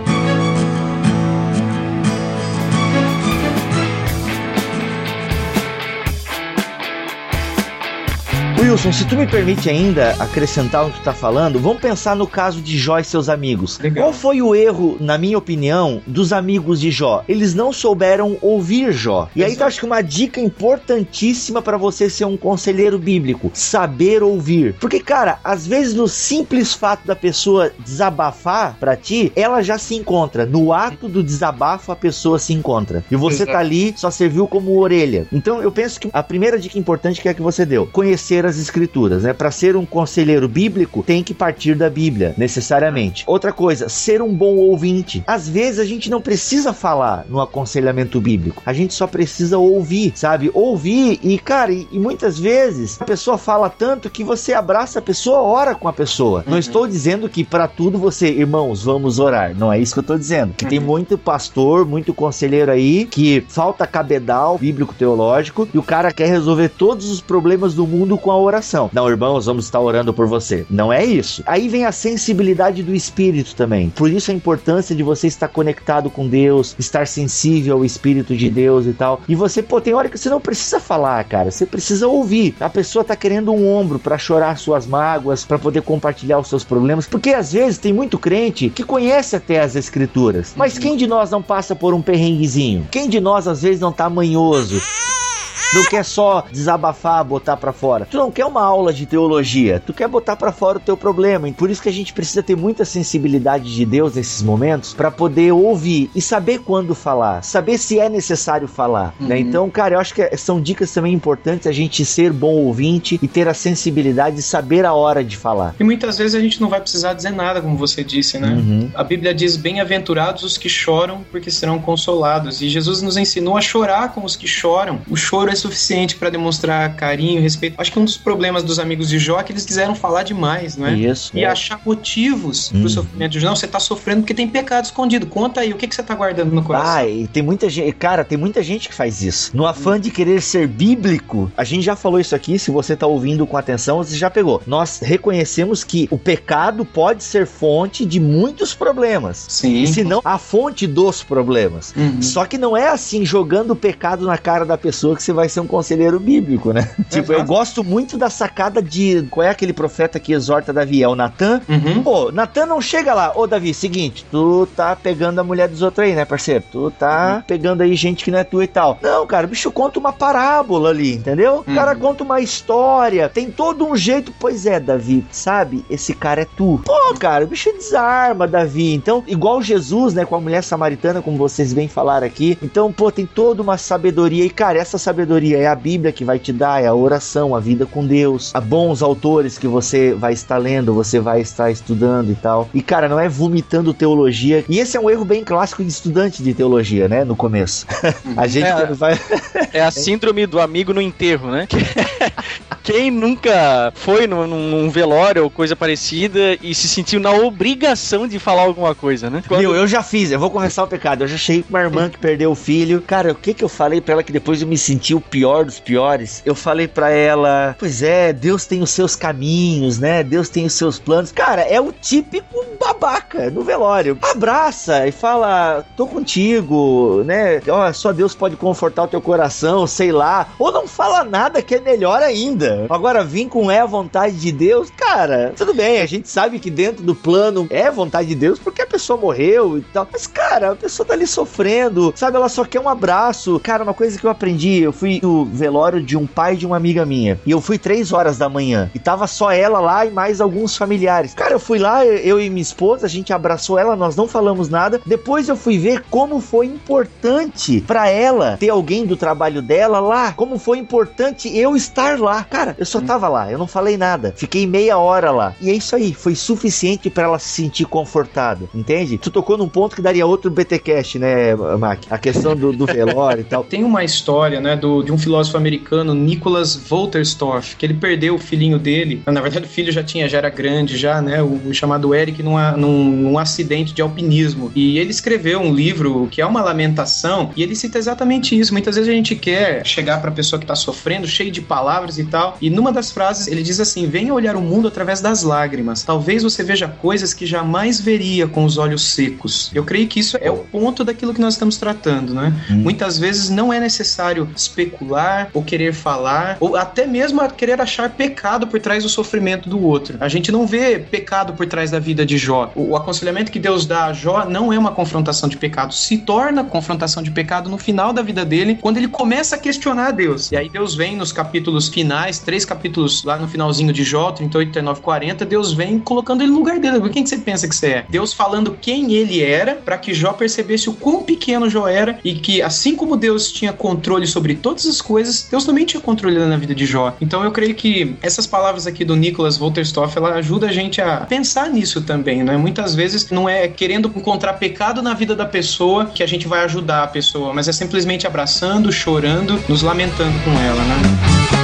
Wilson, se tu me permite ainda acrescentar o que tu tá falando, vamos pensar no caso de Jó e seus amigos. Legal. Qual foi o erro, na minha opinião, dos amigos de Jó? Eles não souberam ouvir Jó. E aí, eu acho que uma dica importantíssima para você ser um conselheiro bíblico: saber ouvir. Porque, cara, às vezes no simples fato da pessoa desabafar para ti, ela já se encontra. No ato do desabafo, a pessoa se encontra. E você Exato. tá ali, só serviu como orelha. Então, eu penso que a primeira dica importante que é que você deu: conhecer as escrituras, né? Para ser um conselheiro bíblico, tem que partir da Bíblia, necessariamente. Outra coisa, ser um bom ouvinte. Às vezes a gente não precisa falar no aconselhamento bíblico, a gente só precisa ouvir, sabe? Ouvir e, cara, e, e muitas vezes a pessoa fala tanto que você abraça a pessoa, ora com a pessoa. Não uhum. estou dizendo que para tudo você, irmãos, vamos orar. Não é isso que eu estou dizendo. Que tem muito pastor, muito conselheiro aí que falta cabedal bíblico teológico e o cara quer resolver todos os problemas do mundo com a oração. Não, irmãos, vamos estar orando por você. Não é isso. Aí vem a sensibilidade do espírito também. Por isso a importância de você estar conectado com Deus, estar sensível ao espírito de Deus e tal. E você, pô, tem hora que você não precisa falar, cara. Você precisa ouvir. A pessoa tá querendo um ombro para chorar suas mágoas, para poder compartilhar os seus problemas, porque às vezes tem muito crente que conhece até as escrituras. Mas quem de nós não passa por um perrenguezinho? Quem de nós às vezes não tá manhoso? Não quer só desabafar, botar para fora. Tu não quer uma aula de teologia, tu quer botar para fora o teu problema. E por isso que a gente precisa ter muita sensibilidade de Deus nesses momentos para poder ouvir e saber quando falar, saber se é necessário falar, né? uhum. né? Então, cara, eu acho que são dicas também importantes a gente ser bom ouvinte e ter a sensibilidade de saber a hora de falar. E muitas vezes a gente não vai precisar dizer nada, como você disse, né? Uhum. A Bíblia diz: "Bem-aventurados os que choram, porque serão consolados". E Jesus nos ensinou a chorar com os que choram. O choro é suficiente para demonstrar carinho, respeito. Acho que um dos problemas dos amigos de Jó é que eles quiseram falar demais, não é? Isso. E é. achar motivos Hum. pro sofrimento de Jó. Não, você tá sofrendo porque tem pecado escondido. Conta aí, o que, que você tá guardando no coração? Ah, e tem muita gente, cara, tem muita gente que faz isso. No afã de querer ser bíblico, a gente já falou isso aqui, se você tá ouvindo com atenção, você já pegou. Nós reconhecemos que o pecado pode ser fonte de muitos problemas. Sim. E se não, a fonte dos problemas. Uhum. Só que não é assim, jogando o pecado na cara da pessoa que você vai ser um conselheiro bíblico, né? tipo, eu Exato. gosto muito da sacada de. Qual é aquele profeta que exorta Davi? É o Natan? Uhum. Pô, Natan não chega lá. Ô, Davi, seguinte, tu tá pegando a mulher dos outros aí, né, parceiro? Tu tá pegando aí gente que não é tua e tal. Não, cara, o bicho conta uma parábola ali, entendeu? O cara Uhum. conta uma história. Tem todo um jeito. Pois é, Davi, sabe? Esse cara é tu. Pô, cara, o bicho desarma, Davi. Então, igual Jesus, né, com a mulher samaritana, como vocês bem falaram aqui. Então, pô, tem toda uma sabedoria. E, cara, essa sabedoria é a Bíblia que vai te dar, é a oração, a vida com Deus, a bons autores que você vai estar lendo, você vai estar estudando e tal. E, cara, não é vomitando teologia. E esse é um erro bem clássico de estudante de teologia, né, no começo. a gente É. vai. É a síndrome do amigo no enterro, né? Quem nunca foi num, num velório ou coisa parecida e se sentiu na obrigação de falar alguma coisa, né? Quando- Meu, eu já fiz, eu vou confessar o pecado. Eu já cheguei com uma irmã que perdeu o filho. Cara, o que que eu falei pra ela que depois eu me senti o pior dos piores? Eu falei pra ela, pois é, Deus tem os seus caminhos, né? Deus tem os seus planos. Cara, é o típico babaca no velório. Abraça e fala, tô contigo, né? Ó, só Deus pode confortar o teu coração, sei lá. Ou não fala nada que é melhor ainda. Agora, vir com é a vontade de Deus, cara, tudo bem, a gente sabe que dentro do plano é vontade de Deus porque a pessoa morreu e tal. Mas, cara, a pessoa tá ali sofrendo, sabe? Ela só quer um abraço. Cara, uma coisa que eu aprendi, eu fui no velório de um pai de uma amiga minha. E eu fui três horas da manhã. E tava só ela lá e mais alguns familiares. Cara, eu fui lá, eu e minha esposa, a gente abraçou ela, nós não falamos nada. Depois eu fui ver como foi importante pra ela ter alguém do trabalho dela lá. Como foi importante eu estar lá. Cara, eu só tava lá, eu não falei nada. Fiquei meia hora lá. E é isso aí, foi suficiente pra ela se sentir confortada, entende? Tu tocou num ponto que daria outro BTcast, né, Mac? A questão do, do velório e tal. Tem uma história, né, do, de um filósofo americano, Nicholas Wolterstorff, que ele perdeu o filhinho dele. Na verdade, o filho já tinha, já era grande, já, né, o, o chamado Eric, num, a- num, num acidente de alpinismo. E ele escreveu um livro que é uma lamentação, e ele cita exatamente isso. Muitas vezes a gente quer chegar pra pessoa que tá sofrendo, cheio de palavras e tal, e numa das frases ele diz assim: venha olhar o mundo através das lágrimas. Talvez você veja coisas que jamais veria com os olhos secos. Eu creio que isso é o ponto daquilo que nós estamos tratando, né? Muitas vezes não é necessário especular ou querer falar, ou até mesmo querer achar pecado por trás do sofrimento do outro. A gente não vê pecado por trás da vida de Jó. O, o aconselhamento que Deus dá a Jó não é uma confrontação de pecado, se torna confrontação de pecado no final da vida dele, quando ele começa a questionar Deus. E aí Deus vem nos capítulos finais, três capítulos lá no finalzinho de Jó, 38, 39, 40, Deus vem colocando ele no lugar dele. Quem que você pensa que você é? Deus falando quem ele era, para que Jó percebesse o quão pequeno Jó era e que assim como Deus tinha controle sobre todas as coisas, Deus também tinha controle na vida de Jó. Então eu creio que essas palavras aqui do Nicholas Wolterstorff, ela ajuda a gente a pensar nisso também, né? Muitas vezes não é querendo encontrar pecado na vida da pessoa que a gente vai ajudar a pessoa, mas é simplesmente abraçando, chorando, nos lamentando com ela, né?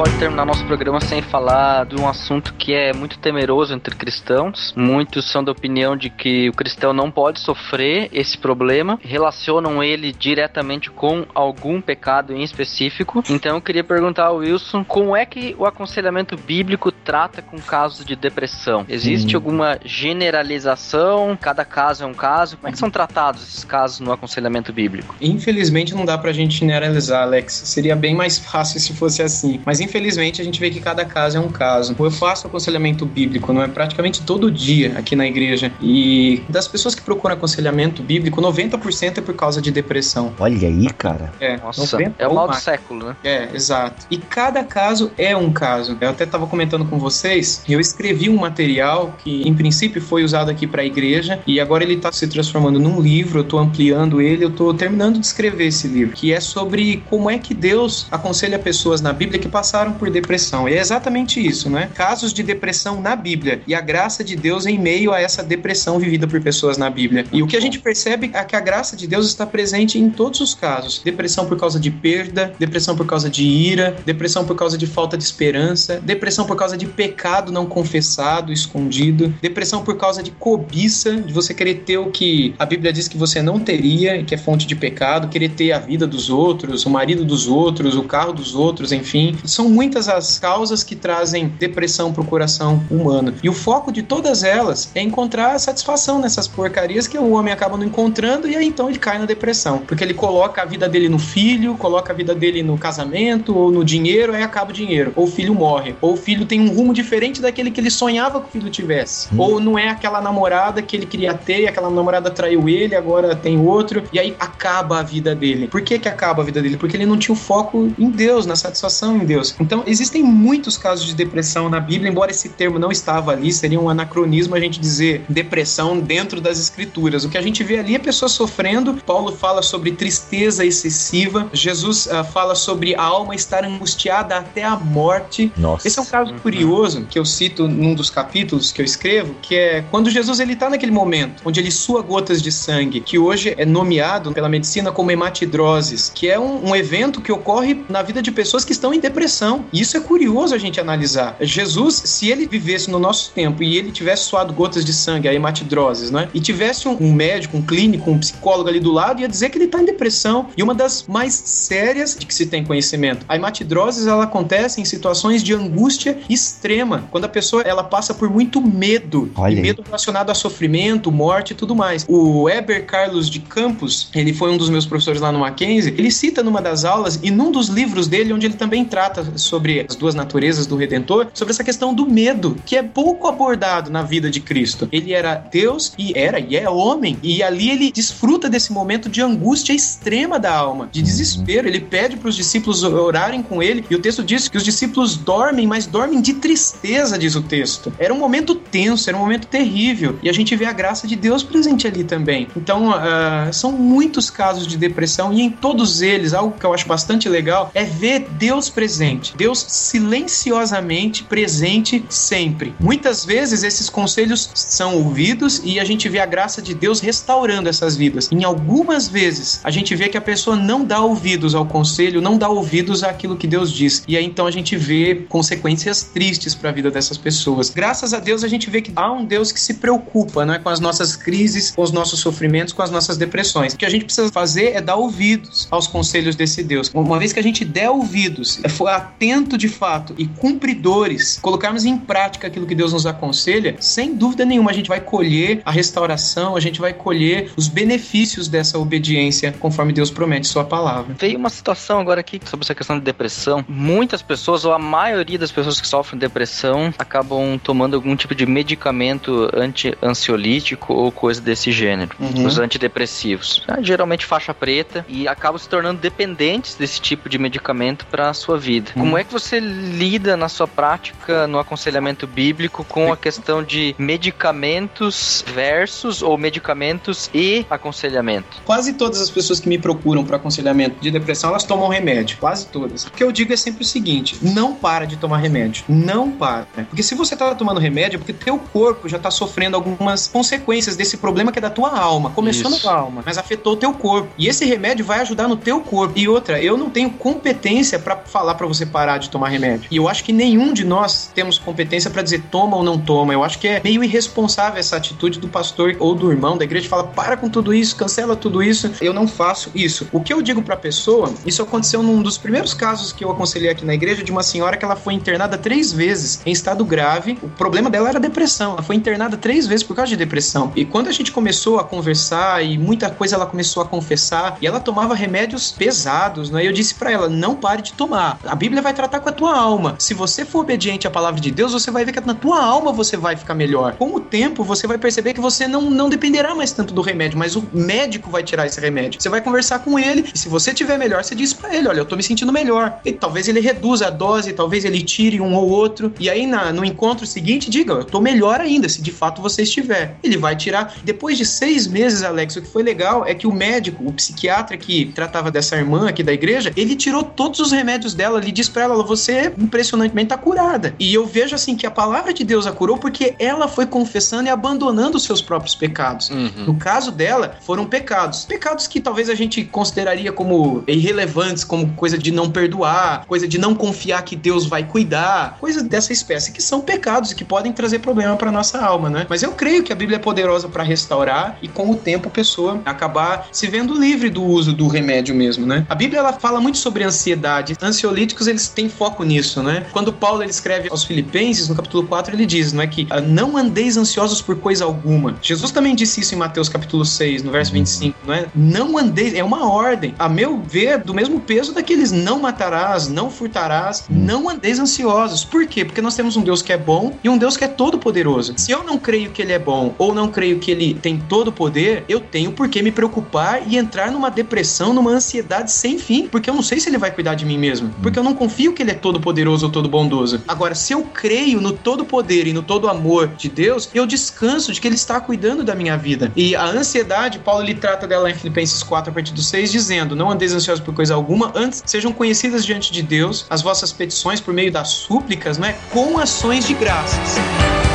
Pode terminar nosso programa sem falar de um assunto que é muito temeroso entre cristãos. Muitos são da opinião de que o cristão não pode sofrer esse problema, relacionam ele diretamente com algum pecado em específico. Então eu queria perguntar ao Wilson como é que o aconselhamento bíblico trata com casos de depressão? Existe Hum. alguma generalização? Cada caso é um caso? Como é que são tratados esses casos no aconselhamento bíblico? Infelizmente não dá pra gente generalizar, Alex. Seria bem mais fácil se fosse assim. Mas infelizmente a gente vê que cada caso é um caso. Eu faço aconselhamento bíblico, não é praticamente todo dia aqui na igreja. E das pessoas que procuram aconselhamento bíblico, 90% é por causa de depressão. Olha aí, cara. É, Nossa, 90 é o mal do século, né? É, exato. E cada caso é um caso. Eu até estava comentando com vocês, eu escrevi um material que, em princípio, foi usado aqui para a igreja e agora ele está se transformando num livro. Eu estou ampliando ele, eu estou terminando de escrever esse livro, que é sobre como é que Deus aconselha pessoas na Bíblia que passaram passaram por depressão. E é exatamente isso, né? Casos de depressão na Bíblia e a graça de Deus em meio a essa depressão vivida por pessoas na Bíblia. E o que a gente percebe é que a graça de Deus está presente em todos os casos: depressão por causa de perda, depressão por causa de ira, depressão por causa de falta de esperança, depressão por causa de pecado não confessado, escondido, depressão por causa de cobiça, de você querer ter o que a Bíblia diz que você não teria, que é fonte de pecado, querer ter a vida dos outros, o marido dos outros, o carro dos outros, enfim. São muitas as causas que trazem depressão para o coração humano. E o foco de todas elas é encontrar satisfação nessas porcarias que o homem acaba não encontrando e aí então ele cai na depressão. Porque ele coloca a vida dele no filho, coloca a vida dele no casamento ou no dinheiro, aí acaba o dinheiro. Ou o filho morre. Ou o filho tem um rumo diferente daquele que ele sonhava que o filho tivesse. Hum. Ou não é aquela namorada que ele queria ter, aquela namorada traiu ele, agora tem outro, e aí acaba a vida dele. Por que que acaba a vida dele? Porque ele não tinha o foco em Deus, na satisfação em Deus. Então, existem muitos casos de depressão na Bíblia, embora esse termo não estava ali, seria um anacronismo a gente dizer depressão dentro das escrituras. O que a gente vê ali é pessoas sofrendo. Paulo fala sobre tristeza excessiva. Jesus uh, fala sobre a alma estar angustiada até a morte. Nossa. Esse é um caso curioso que eu cito num dos capítulos que eu escrevo, que é quando Jesus ele está naquele momento onde ele sua gotas de sangue, que hoje é nomeado pela medicina como hematidroses, que é um, um evento que ocorre na vida de pessoas que estão em depressão. E isso é curioso a gente analisar. Jesus, se ele vivesse no nosso tempo e ele tivesse suado gotas de sangue, a hematidroses, né? E tivesse um, médico, um clínico, um psicólogo ali do lado, ia dizer que ele está em depressão. E uma das mais sérias de que se tem conhecimento. A hematidroses, ela acontece em situações de angústia extrema, quando a pessoa ela passa por muito medo, Olha e medo relacionado a sofrimento, morte e tudo mais. O Eber Carlos de Campos, ele foi um dos meus professores lá no Mackenzie, ele cita numa das aulas e num dos livros dele, onde ele também trata sobre as duas naturezas do Redentor, sobre essa questão do medo, que é pouco abordado na vida de Cristo. Ele era Deus e era e é homem, e ali ele desfruta desse momento de angústia extrema da alma, de desespero. Ele pede para os discípulos orarem com ele, e o texto diz que os discípulos dormem, mas dormem de tristeza, diz o texto. Era um momento tenso, era um momento terrível, e a gente vê a graça de Deus presente ali também. Então, uh, são muitos casos de depressão, e em todos eles, algo que eu acho bastante legal é ver Deus presente, Deus silenciosamente presente sempre. Muitas vezes esses conselhos são ouvidos e a gente vê a graça de Deus restaurando essas vidas. Em algumas vezes, a gente vê que a pessoa não dá ouvidos ao conselho, não dá ouvidos àquilo que Deus diz. E aí então a gente vê consequências tristes para a vida dessas pessoas. Graças a Deus a gente vê que há um Deus que se preocupa, não é, com as nossas crises, com os nossos sofrimentos, com as nossas depressões. O que a gente precisa fazer é dar ouvidos aos conselhos desse Deus. Uma vez que a gente der ouvidos, for atento de fato e cumpridores, colocarmos em prática aquilo que Deus nos aconselha, sem dúvida nenhuma a gente vai colher a restauração, a gente vai colher os benefícios dessa obediência conforme Deus promete sua palavra. Veio uma situação agora aqui sobre essa questão de depressão. Muitas pessoas, ou a maioria das pessoas que sofrem depressão, acabam tomando algum tipo de medicamento anti-ansiolítico ou coisa desse gênero. Uhum. Os antidepressivos. Ah, Geralmente faixa preta e acabam se tornando dependentes desse tipo de medicamento para a sua vida. Como é que você lida na sua prática no aconselhamento bíblico com a questão de medicamentos versus ou medicamentos e aconselhamento? Quase todas as pessoas que me procuram para aconselhamento de depressão, elas tomam remédio. Quase todas. O que eu digo é sempre o seguinte: não para de tomar remédio. Não para. Porque se você tá tomando remédio, é porque teu corpo já tá sofrendo algumas consequências desse problema que é da tua alma. Começou Isso. na tua alma, mas afetou o teu corpo. E esse remédio vai ajudar no teu corpo. E outra, eu não tenho competência para falar para você parar de tomar remédio. E eu acho que nenhum de nós temos competência para dizer toma ou não toma. Eu acho que é meio irresponsável essa atitude do pastor ou do irmão da igreja fala para com tudo isso, cancela tudo isso. Eu não faço isso. O que eu digo para a pessoa, isso aconteceu num dos primeiros casos que eu aconselhei aqui na igreja de uma senhora que ela foi internada três vezes em estado grave. O problema dela era depressão. Ela foi internada três vezes por causa de depressão. E quando a gente começou a conversar e muita coisa ela começou a confessar e ela tomava remédios pesados, né? Eu disse para ela não pare de tomar. A Bíblia vai tratar com a tua alma. Se você for obediente à palavra de Deus, você vai ver que na tua alma você vai ficar melhor. Com o tempo, você vai perceber que você não, não dependerá mais tanto do remédio, mas o médico vai tirar esse remédio. Você vai conversar com ele e se você tiver melhor, você diz para ele: Olha, eu tô me sentindo melhor. E talvez ele reduza a dose, talvez ele tire um ou outro. E aí na, no encontro seguinte, diga: Eu tô melhor ainda, se de fato você estiver. Ele vai tirar. Depois de seis meses, Alex, o que foi legal é que o médico, o psiquiatra que tratava dessa irmã aqui da igreja, ele tirou todos os remédios dela ali diz pra ela, você impressionantemente tá curada. E eu vejo assim que a palavra de Deus a curou porque ela foi confessando e abandonando os seus próprios pecados. Uhum. No caso dela, foram pecados. Pecados que talvez a gente consideraria como irrelevantes, como coisa de não perdoar, coisa de não confiar que Deus vai cuidar, coisas dessa espécie que são pecados e que podem trazer problema para nossa alma, né? Mas eu creio que a Bíblia é poderosa para restaurar e com o tempo a pessoa acabar se vendo livre do uso do remédio mesmo, né? A Bíblia ela fala muito sobre ansiedade. Ansiolíticos eles têm foco nisso, né? Quando Paulo ele escreve aos Filipenses, no capítulo 4, ele diz, não é que ah, não andeis ansiosos por coisa alguma. Jesus também disse isso em Mateus capítulo 6, no verso 25, não é? Não andeis, é uma ordem. A meu ver, do mesmo peso daqueles não matarás, não furtarás, não andeis ansiosos. Por quê? Porque nós temos um Deus que é bom e um Deus que é todo poderoso. Se eu não creio que ele é bom ou não creio que ele tem todo o poder, eu tenho por que me preocupar e entrar numa depressão, numa ansiedade sem fim, porque eu não sei se ele vai cuidar de mim mesmo, porque eu não confio que ele é todo poderoso ou todo bondoso. Agora, se eu creio no todo poder e no todo amor de Deus, eu descanso de que ele está cuidando da minha vida. E a ansiedade, Paulo ele trata dela em Filipenses 4 a partir do 6 dizendo: "Não andeis ansiosos por coisa alguma, antes sejam conhecidas diante de Deus as vossas petições por meio das súplicas, não é? Com ações de graças."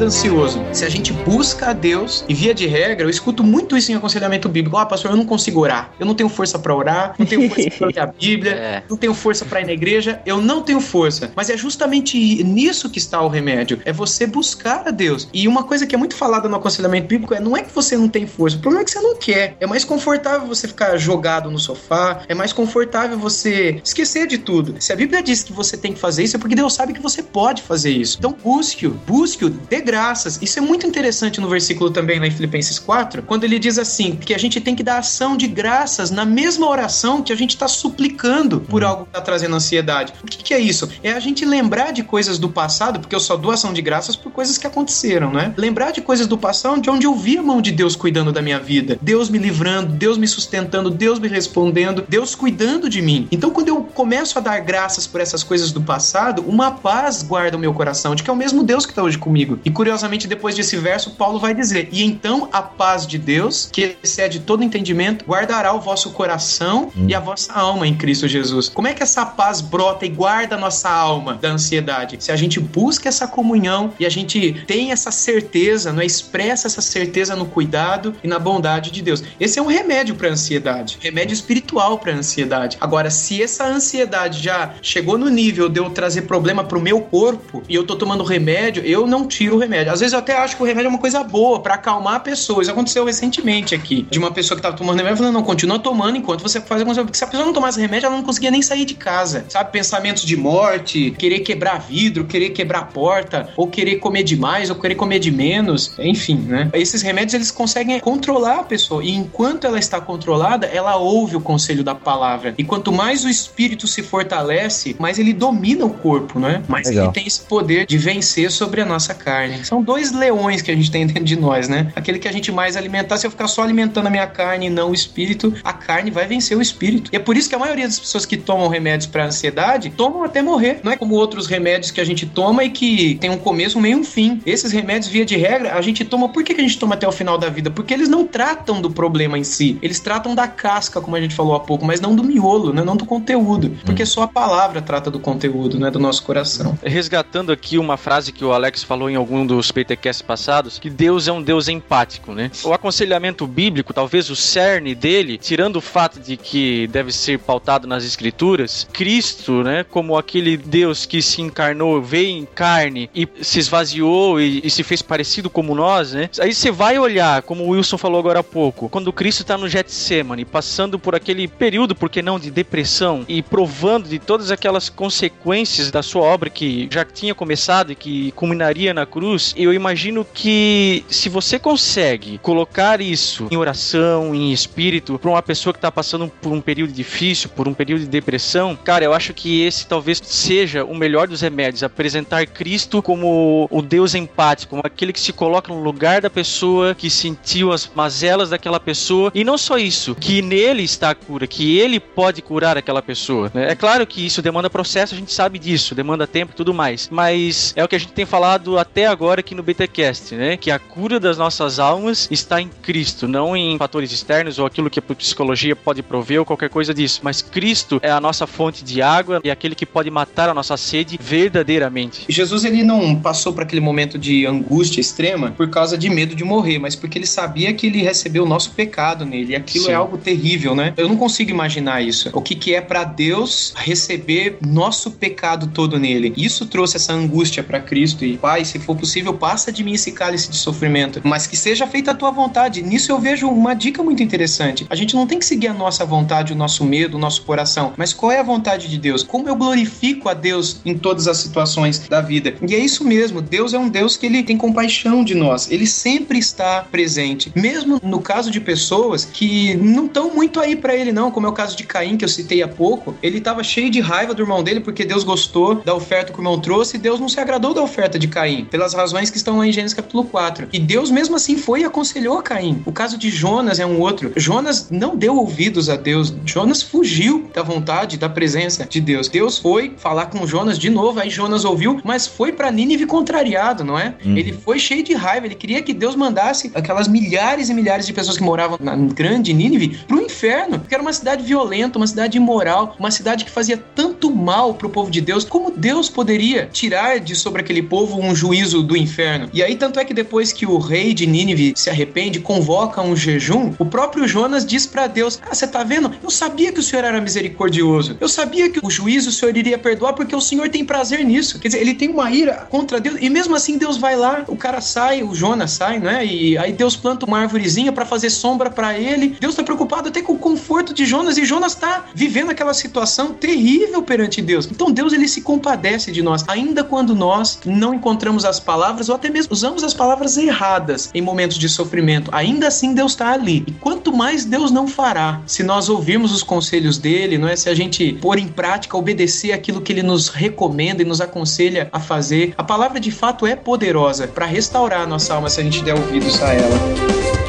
Anda ansioso? Se a gente busca a Deus, e via de regra, eu escuto muito isso em aconselhamento bíblico. Ah, pastor, eu não consigo orar. Eu não tenho força para orar, não tenho força para ler a Bíblia, É. não tenho força para ir na igreja, eu não tenho força. Mas é justamente nisso que está o remédio. É você buscar a Deus. E uma coisa que é muito falada no aconselhamento bíblico é não é que você não tem força, o problema é que você não quer. É mais confortável você ficar jogado no sofá, é mais confortável você esquecer de tudo. Se a Bíblia diz que você tem que fazer isso, é porque Deus sabe que você pode fazer isso. Então busque-o, busque-o, dê graças. Isso é muito interessante no versículo também lá em Filipenses 4, quando ele diz assim, que a gente tem que dar ação de graças na mesma oração que a gente está suplicando por algo que está trazendo ansiedade. O que, que é isso? É a gente lembrar de coisas do passado, porque eu só dou ação de graças por coisas que aconteceram, né? Lembrar de coisas do passado de onde eu vi a mão de Deus cuidando da minha vida, Deus me livrando, Deus me sustentando, Deus me respondendo, Deus cuidando de mim. Então, quando eu começo a dar graças por essas coisas do passado, uma paz guarda o meu coração, de que é o mesmo Deus que está hoje comigo. E curiosamente, depois desse verso, Paulo vai dizer: E então a paz de Deus, que excede todo entendimento, guardará o vosso coração e a vossa alma em Cristo Jesus. Como é que essa paz brota e guarda a nossa alma da ansiedade? Se a gente busca essa comunhão e a gente tem essa certeza, não é? expressa essa certeza no cuidado e na bondade de Deus. Esse é um remédio para ansiedade, remédio espiritual para ansiedade. Agora, se essa ansiedade já chegou no nível de eu trazer problema pro meu corpo e eu tô tomando remédio, eu não tiro o remédio. Às vezes eu até acho que o remédio é uma coisa boa para acalmar a pessoa. Isso aconteceu recentemente aqui, de uma pessoa que tava tomando remédio falando, não, continua tomando enquanto você faz alguma coisa. Porque se a pessoa não tomasse remédio, ela não conseguia nem sair de casa. Sabe, pensamentos de morte, querer quebrar vidro, querer quebrar porta, ou querer comer demais, ou querer comer de menos, enfim, né? Esses remédios eles conseguem controlar a pessoa e enquanto ela está controlada, ela ouve o conselho da palavra. E quanto mais o espírito se fortalece, mais ele domina o corpo, né? Mais Legal. ele tem esse poder de vencer sobre a nossa carne. São dois leões que a gente tem dentro de nós, né? Aquele que a gente mais alimentar, se eu ficar só alimentando a minha carne e não o espírito, a carne vai vencer o espírito. E é por isso que a maioria das pessoas que tomam remédios para ansiedade tomam até morrer. Não é como outros remédios que a gente toma e que tem um começo, um meio e um fim. Esses remédios, via de regra, a gente toma. Por que, que a gente toma até o final da vida? Porque eles não tratam do problema em si. Eles tratam da casca, como a gente falou há pouco, mas não do miolo, né? Não do conteúdo. Porque só a palavra trata do conteúdo, né? Do nosso coração. Resgatando aqui uma frase que o Alex falou em algum dos PTCasts passados, que Deus é um Deus empático, né? O aconselhamento bíblico, talvez o cerne dele, tirando o fato de que deve ser pautado nas escrituras, Cristo, né, como aquele Deus que se encarnou, veio em carne e se esvaziou e, e se fez parecido como nós, né? Aí você vai olhar, como o Wilson falou agora há pouco, quando Cristo está no Getsemane, passando por aquele período, por que não, de depressão e provando de todas aquelas consequências da sua obra que já tinha começado e que culminaria na cruz, eu imagino que se você consegue colocar isso em oração, em espírito, para uma pessoa que está passando por um período difícil, por um período de depressão, cara, eu acho que esse talvez seja o melhor dos remédios, apresentar Cristo como o Deus empático, como aquele que se coloca no lugar da pessoa, que sentiu as mazelas daquela pessoa, e não só isso, que nele está a cura, que ele pode curar aquela pessoa. né? É claro que isso demanda processo, a gente sabe disso, demanda tempo e tudo mais, mas é o que a gente tem falado até agora agora aqui no BTcast, né? Que a cura das nossas almas está em Cristo, não em fatores externos ou aquilo que a psicologia pode prover ou qualquer coisa disso, mas Cristo é a nossa fonte de água e aquele que pode matar a nossa sede verdadeiramente. Jesus ele não passou por aquele momento de angústia extrema por causa de medo de morrer, mas porque ele sabia que ele recebeu o nosso pecado nele. E aquilo Sim. é algo terrível, né? Eu não consigo imaginar isso. O que, que é para Deus receber nosso pecado todo nele. Isso trouxe essa angústia para Cristo. E, Pai, se for possível, passa de mim esse cálice de sofrimento, mas que seja feita a tua vontade. Nisso eu vejo uma dica muito interessante. A gente não tem que seguir a nossa vontade, o nosso medo, o nosso coração, mas qual é a vontade de Deus? Como eu glorifico a Deus em todas as situações da vida? E é isso mesmo. Deus é um Deus que ele tem compaixão de nós. Ele sempre está presente, mesmo no caso de pessoas que não estão muito aí para ele não, como é o caso de Caim que eu citei há pouco. Ele estava cheio de raiva do irmão dele porque Deus gostou da oferta que o irmão trouxe e Deus não se agradou da oferta de Caim, pelas razões que estão lá em Gênesis capítulo 4. E Deus mesmo assim foi e aconselhou a Caim. O caso de Jonas é um outro. Jonas não deu ouvidos a Deus. Jonas fugiu da vontade, da presença de Deus. Deus foi falar com Jonas de novo, aí Jonas ouviu, mas foi para Nínive contrariado, não é? Uhum. Ele foi cheio de raiva, ele queria que Deus mandasse aquelas milhares e milhares de pessoas que moravam na grande Nínive pro inferno, porque era uma cidade violenta, uma cidade imoral, uma cidade que fazia tanto mal pro povo de Deus. Como Deus poderia tirar de sobre aquele povo um juízo do inferno? E aí tanto é que depois que o rei de Nínive se arrepende, convoca um jejum, o próprio Jonas diz para Deus: "Ah, você tá vendo? Eu sabia que o Senhor era misericordioso. Eu sabia que o juízo o Senhor iria perdoar porque o Senhor tem prazer nisso. Quer dizer, ele tem uma ira contra Deus e mesmo assim Deus vai lá, o cara sai, o Jonas sai, né? E aí Deus planta uma árvorezinha para fazer sombra para ele. Deus tá preocupado até com o conforto de Jonas e Jonas tá vivendo aquela situação terrível perante Deus. Então Deus ele se compadece de nós, ainda quando nós não encontramos as palavras ou até mesmo usamos as palavras erradas em momentos de sofrimento. Ainda assim Deus está ali. E quanto mais Deus não fará se nós ouvirmos os conselhos dele, não é? Se a gente pôr em prática, obedecer aquilo que ele nos recomenda e nos aconselha a fazer. A palavra de fato é poderosa para restaurar a nossa alma se a gente der ouvidos a ela.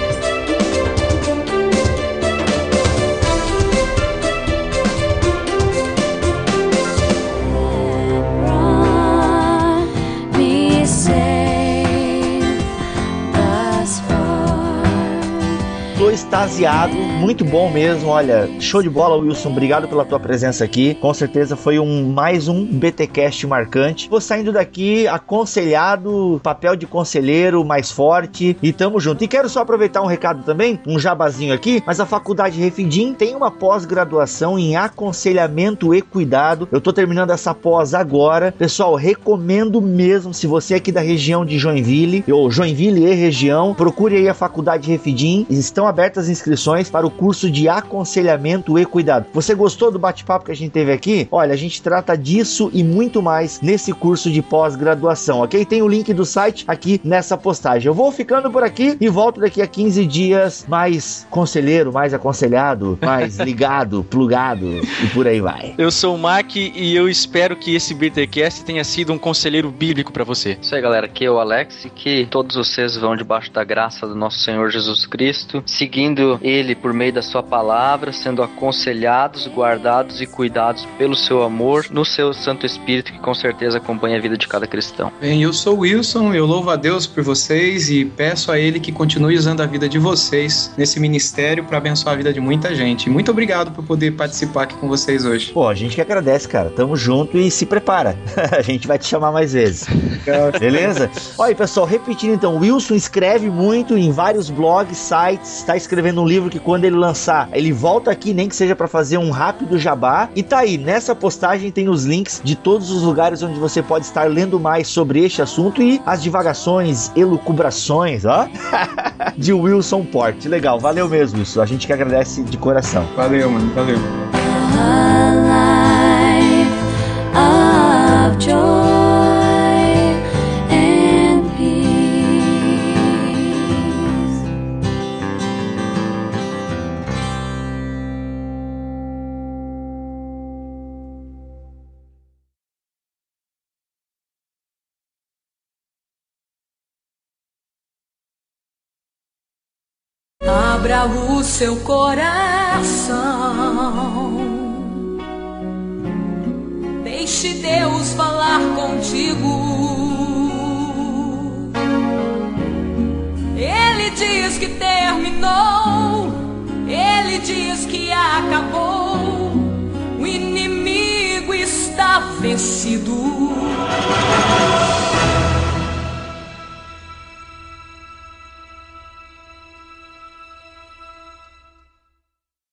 Extasiado, muito bom mesmo. Olha, show de bola, Wilson. Obrigado pela tua presença aqui. Com certeza foi um mais um BTcast marcante. Vou saindo daqui aconselhado, papel de conselheiro mais forte e tamo junto. E quero só aproveitar um recado também, um jabazinho aqui, mas a Faculdade Refidim tem uma pós-graduação em aconselhamento e cuidado. Eu tô terminando essa pós agora. Pessoal, recomendo mesmo se você é aqui da região de Joinville, ou Joinville e região, procure aí a Faculdade Refidim. Estão abertas inscrições para o curso de aconselhamento e cuidado. Você gostou do bate-papo que a gente teve aqui? Olha, a gente trata disso e muito mais nesse curso de pós-graduação, ok? Tem o link do site aqui nessa postagem. Eu vou ficando por aqui e volto daqui a 15 dias mais conselheiro, mais aconselhado, mais ligado, plugado e por aí vai. Eu sou o Mac e eu espero que esse BTcast tenha sido um conselheiro bíblico pra você. Isso aí, galera. Aqui é o Alex e que todos vocês vão debaixo da graça do nosso Senhor Jesus Cristo, seguindo Ele por meio da Sua palavra, sendo aconselhados, guardados e cuidados pelo Seu amor no Seu Santo Espírito, que com certeza acompanha a vida de cada cristão. Bem, eu sou o Wilson, eu louvo a Deus por vocês e peço a Ele que continue usando a vida de vocês nesse ministério para abençoar a vida de muita gente. Muito obrigado por poder participar aqui com vocês hoje. Pô, a gente que agradece, cara. Tamo junto e se prepara. a gente vai te chamar mais vezes. Beleza? Olha, pessoal, repetindo então, o Wilson escreve muito em vários blogs, sites, está escrevendo um livro que quando ele lançar, ele volta aqui, nem que seja para fazer um rápido jabá. E tá aí, nessa postagem tem os links de todos os lugares onde você pode estar lendo mais sobre este assunto e as divagações, elucubrações, ó, de Wilson Porte. Legal, valeu mesmo isso. A gente que agradece de coração. Valeu, mano, valeu. A life of joy seu coração. Deixe Deus falar contigo. Ele diz que terminou, ele diz que acabou. O inimigo está vencido.